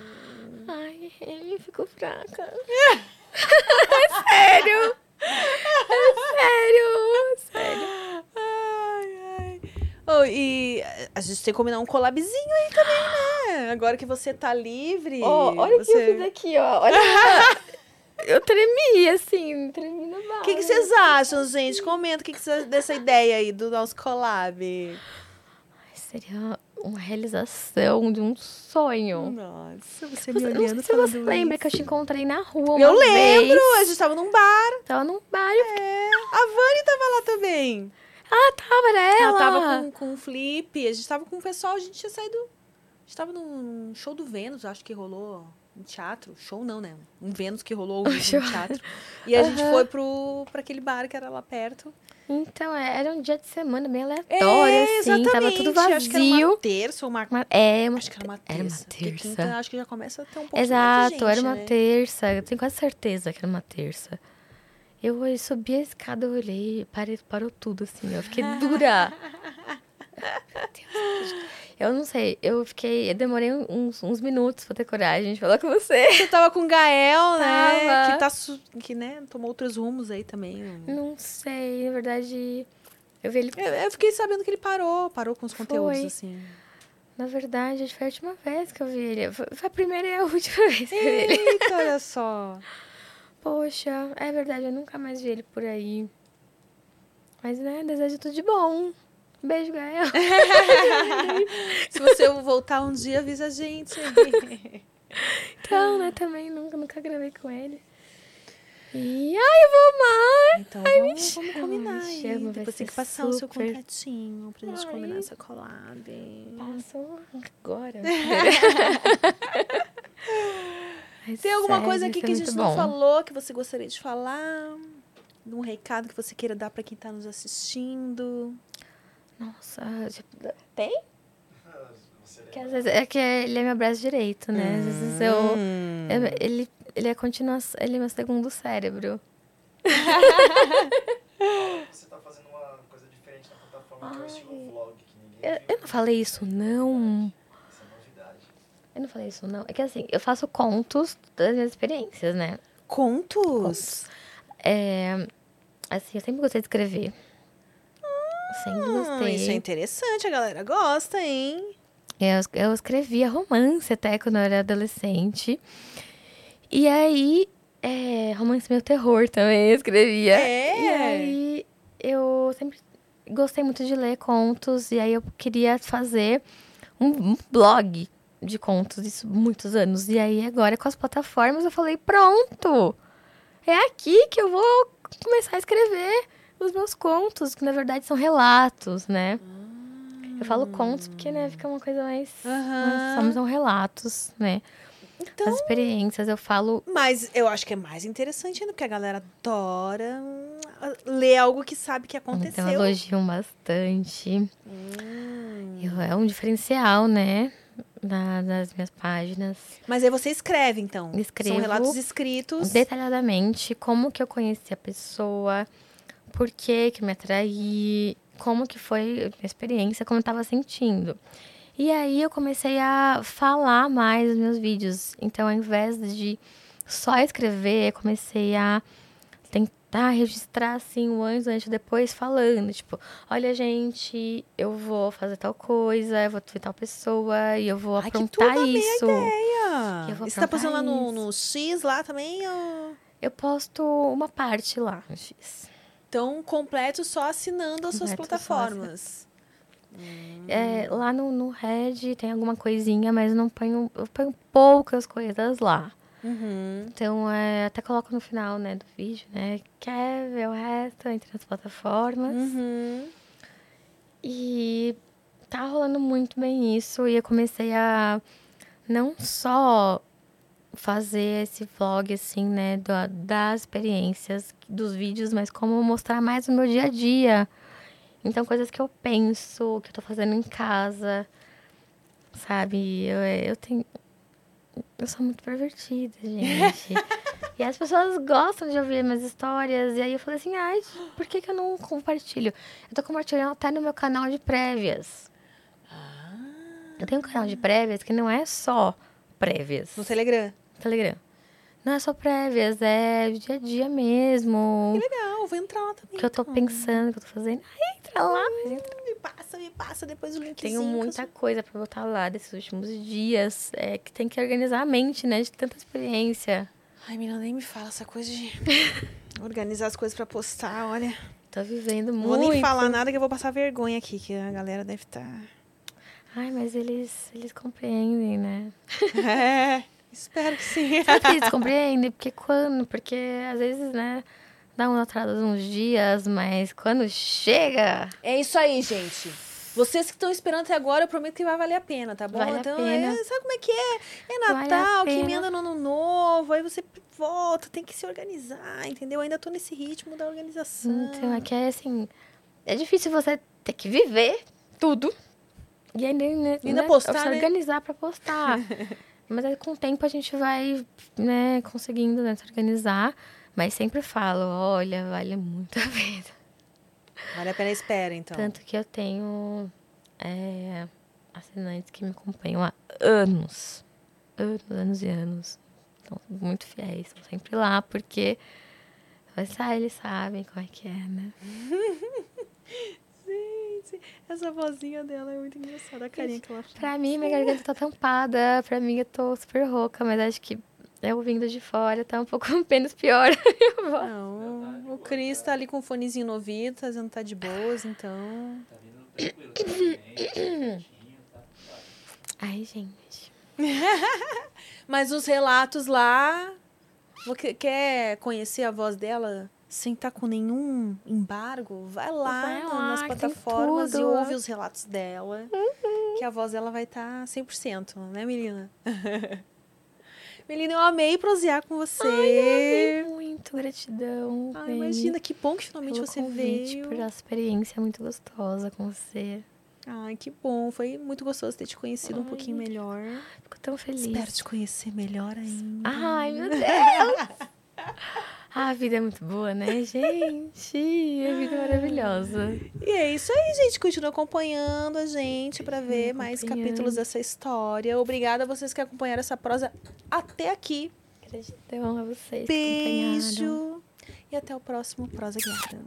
Ai, eu fico fraca. É sério? É sério? Sério. Ai, ai. Oh, e a gente tem que combinar um collabzinho aí também, né? Agora que você tá livre. Ó, olha o que você... eu fiz aqui, ó. Olha. eu tremi, assim, tremi bar. O que, que vocês acham, gente? Comenta o que, que vocês dessa ideia aí do nosso collab. Seria uma realização de um sonho. Nossa, você Você, me não olhando sei se você falando lembra isso. que eu te encontrei na rua Eu lembro, vez. a gente tava num bar. Tava num bar. fiquei- É, a Vani tava lá também. Ah, tava, era ela. Ela tava com, com o Flip, a gente tava com o pessoal, a gente tinha saído. A gente tava num show do Vênus, acho que rolou um teatro. Show não, né? Um Vênus que rolou no teatro. E a gente Aham. foi pro, pra aquele bar que era lá perto. Então, é, era um dia de semana bem aleatório, é, assim. exatamente. Tava tudo vazio. Acho que era uma terça ou uma. Uma- é, uma, Acho que era uma terça. era uma terça. quinta, acho que já começa a ter um pouco mais Exato, gente, era uma né? terça. Eu tenho quase certeza que era uma terça. Eu subi a escada, eu olhei, parei, parou tudo, assim. Eu fiquei dura. Eu não sei, eu fiquei. Eu demorei uns, uns minutos pra ter coragem de falar com você. Você tava com o Gael, né? Tava. Que, tá, su- que né, tomou outros rumos aí também. Não sei, na verdade. Eu vi ele. Eu, eu fiquei sabendo que ele parou, parou com os conteúdos, Foi. assim. Na verdade, acho que foi a última vez que eu vi ele. Foi a primeira e a última vez que eu vi ele. Eita, olha só. Poxa, é verdade, eu nunca mais vi ele por aí. Mas, né, desejo tudo de bom. Beijo, Gael. Se você voltar um dia, avisa a gente. Então, né, também nunca, nunca gravei com ele. E, ai, eu vou amar. Então vamos, chama, vamos combinar me aí. chama, Depois tem que passar o seu super. contatinho pra gente Ai. combinar essa collab. Passou agora. Tem alguma sério, coisa aqui que a muito gente não bom. falou que você gostaria de falar? Um recado que você queira dar pra quem tá nos assistindo? Nossa, tipo, tem? Que às vezes, é que ele é meu braço direito, né? Às vezes eu, Hum. eu- ele, ele é continuação, ele é meu segundo cérebro. Você tá fazendo uma coisa diferente na plataforma que é o estilo vlog, que ninguém Eu, eu não falei isso, não. Essa é novidade. Eu não falei isso, não. É que assim, eu faço contos das minhas experiências, né? Contos? É, assim, eu sempre gostei de escrever. Sempre Ah, gostei. isso é interessante, a galera gosta, hein? Eu, eu escrevia romance até quando eu era adolescente. E aí, é, romance meio terror também eu escrevia. É? E aí, eu sempre gostei muito de ler contos. E aí, eu queria fazer um, um blog de contos, isso muitos anos. E aí, agora com as plataformas, eu falei: pronto! É aqui que eu vou começar a escrever os meus contos, que na verdade são relatos, né? Eu falo contos porque, né, fica uma coisa mais. Mas são relatos, né? Então, As experiências, eu falo. mas eu acho que é mais interessante ainda, porque a galera adora hum, ler algo que sabe que aconteceu. Então, elogiam bastante. Hum. Eu- é um diferencial, né? Da- das minhas páginas. Mas aí você escreve, então. Escrevo. São relatos escritos. Detalhadamente, como que eu conheci a pessoa, por que que me atraí, como que foi a minha experiência, como eu tava sentindo. E aí eu comecei a falar mais nos meus vídeos. Então, ao invés de só escrever, eu comecei a tentar registrar assim o antes, antes e depois falando, tipo, olha gente, eu vou fazer tal coisa, eu vou ver tal pessoa e eu vou Ai, que aprontar a isso. ideia. Eu vou E você tá postando lá no, no X lá também? Ou... Eu posto uma parte lá no X. Então, completo só assinando as suas Completo plataformas. É, lá no, no Red tem alguma coisinha, mas eu não ponho, eu ponho poucas coisas lá. Uhum. Então, é, até coloco no final, né, do vídeo, né? Quer ver o resto, entre as plataformas. Uhum. E tá rolando muito bem isso. E eu comecei a não só fazer esse vlog, assim, né, da- das experiências, dos vídeos, mas como mostrar mais o meu dia a dia. Então, coisas que eu penso, que eu tô fazendo em casa, sabe? Eu, eu tenho. Eu sou muito pervertida, gente. e as pessoas gostam de ouvir minhas histórias. E aí eu falei assim, ai, por que, que eu não compartilho? Eu tô compartilhando até no meu canal de prévias. Eu tenho um canal de prévias que não é só prévias. No Telegram. Telegram. Não é só prévias, é dia a dia mesmo. Legal, vou entrar lá também. O que eu tô então. pensando, o que eu tô fazendo. Ai, entra lá, mas entra. Me passa, me passa depois o linkzinho. Tenho que muita coisa pra botar lá desses últimos dias. É que tem que organizar a mente, né? De tanta experiência. Ai, menina, nem me fala essa coisa de organizar as coisas pra postar, olha. Tô vivendo Não muito. vou nem falar nada que eu vou passar vergonha aqui, que a galera deve tá estar. Ai, mas eles, eles compreendem, né? É, espero que sim. Sabe que eles compreendem? Porque quando? Porque às vezes, né? Dá um atraso uns dias, mas quando chega. É isso aí, gente. Vocês que estão esperando até agora, eu prometo que vai valer a pena, tá bom? Vale então. É, sabe como é que é? É Vale Natal, que pena. emenda no ano novo, aí você volta, tem que se organizar, entendeu? Ainda tô nesse ritmo da organização. Então, é que é assim. É difícil você ter que viver tudo. E ainda, né, Ainda né, postar, se né? organizar pra postar. Mas aí, com o tempo a gente vai, né, conseguindo né, se organizar. Mas sempre falo, olha, vale muito a pena. Vale a pena a espera, então. Tanto que eu tenho é, assinantes que me acompanham há anos. Anos, anos e anos. Estão muito fiéis, estão sempre lá, porque mas, ah, eles sabem como é que é, né? Gente, essa vozinha dela é muito engraçada, a carinha que ela faz. Pra mim, minha garganta tá tampada, pra mim eu tô super rouca, mas acho que eu vindo de fora tá um pouco menos pior. Não, o Cris tá ali com o fonezinho no ouvido, tá dizendo que tá de boas, então. Tá vindo tranquilo, tá bem, tá? Ai, gente. Mas os relatos lá. Você quer conhecer a voz dela sem estar com nenhum embargo? Vai lá, Vai lá, nas plataformas e ouve os relatos dela. Que a voz dela vai tá estar 100%, né, Melina? Melina, eu amei prosear com você. Muito gratidão. Ai, Dani, imagina, que bom que finalmente pelo você convite, veio. por essa experiência muito gostosa com você. Ai, que bom. Foi muito gostoso ter te conhecido um pouquinho melhor. Fico tão feliz. Espero te conhecer melhor ainda. Ai, meu Deus! Ah, a vida é muito boa, né, gente? A vida é maravilhosa. E é isso aí, gente. Continua acompanhando a gente para ver mais capítulos dessa história. Obrigada a vocês que acompanharam essa prosa até aqui. Gratidão a vocês. Beijo. E até o próximo Prosa Guiada.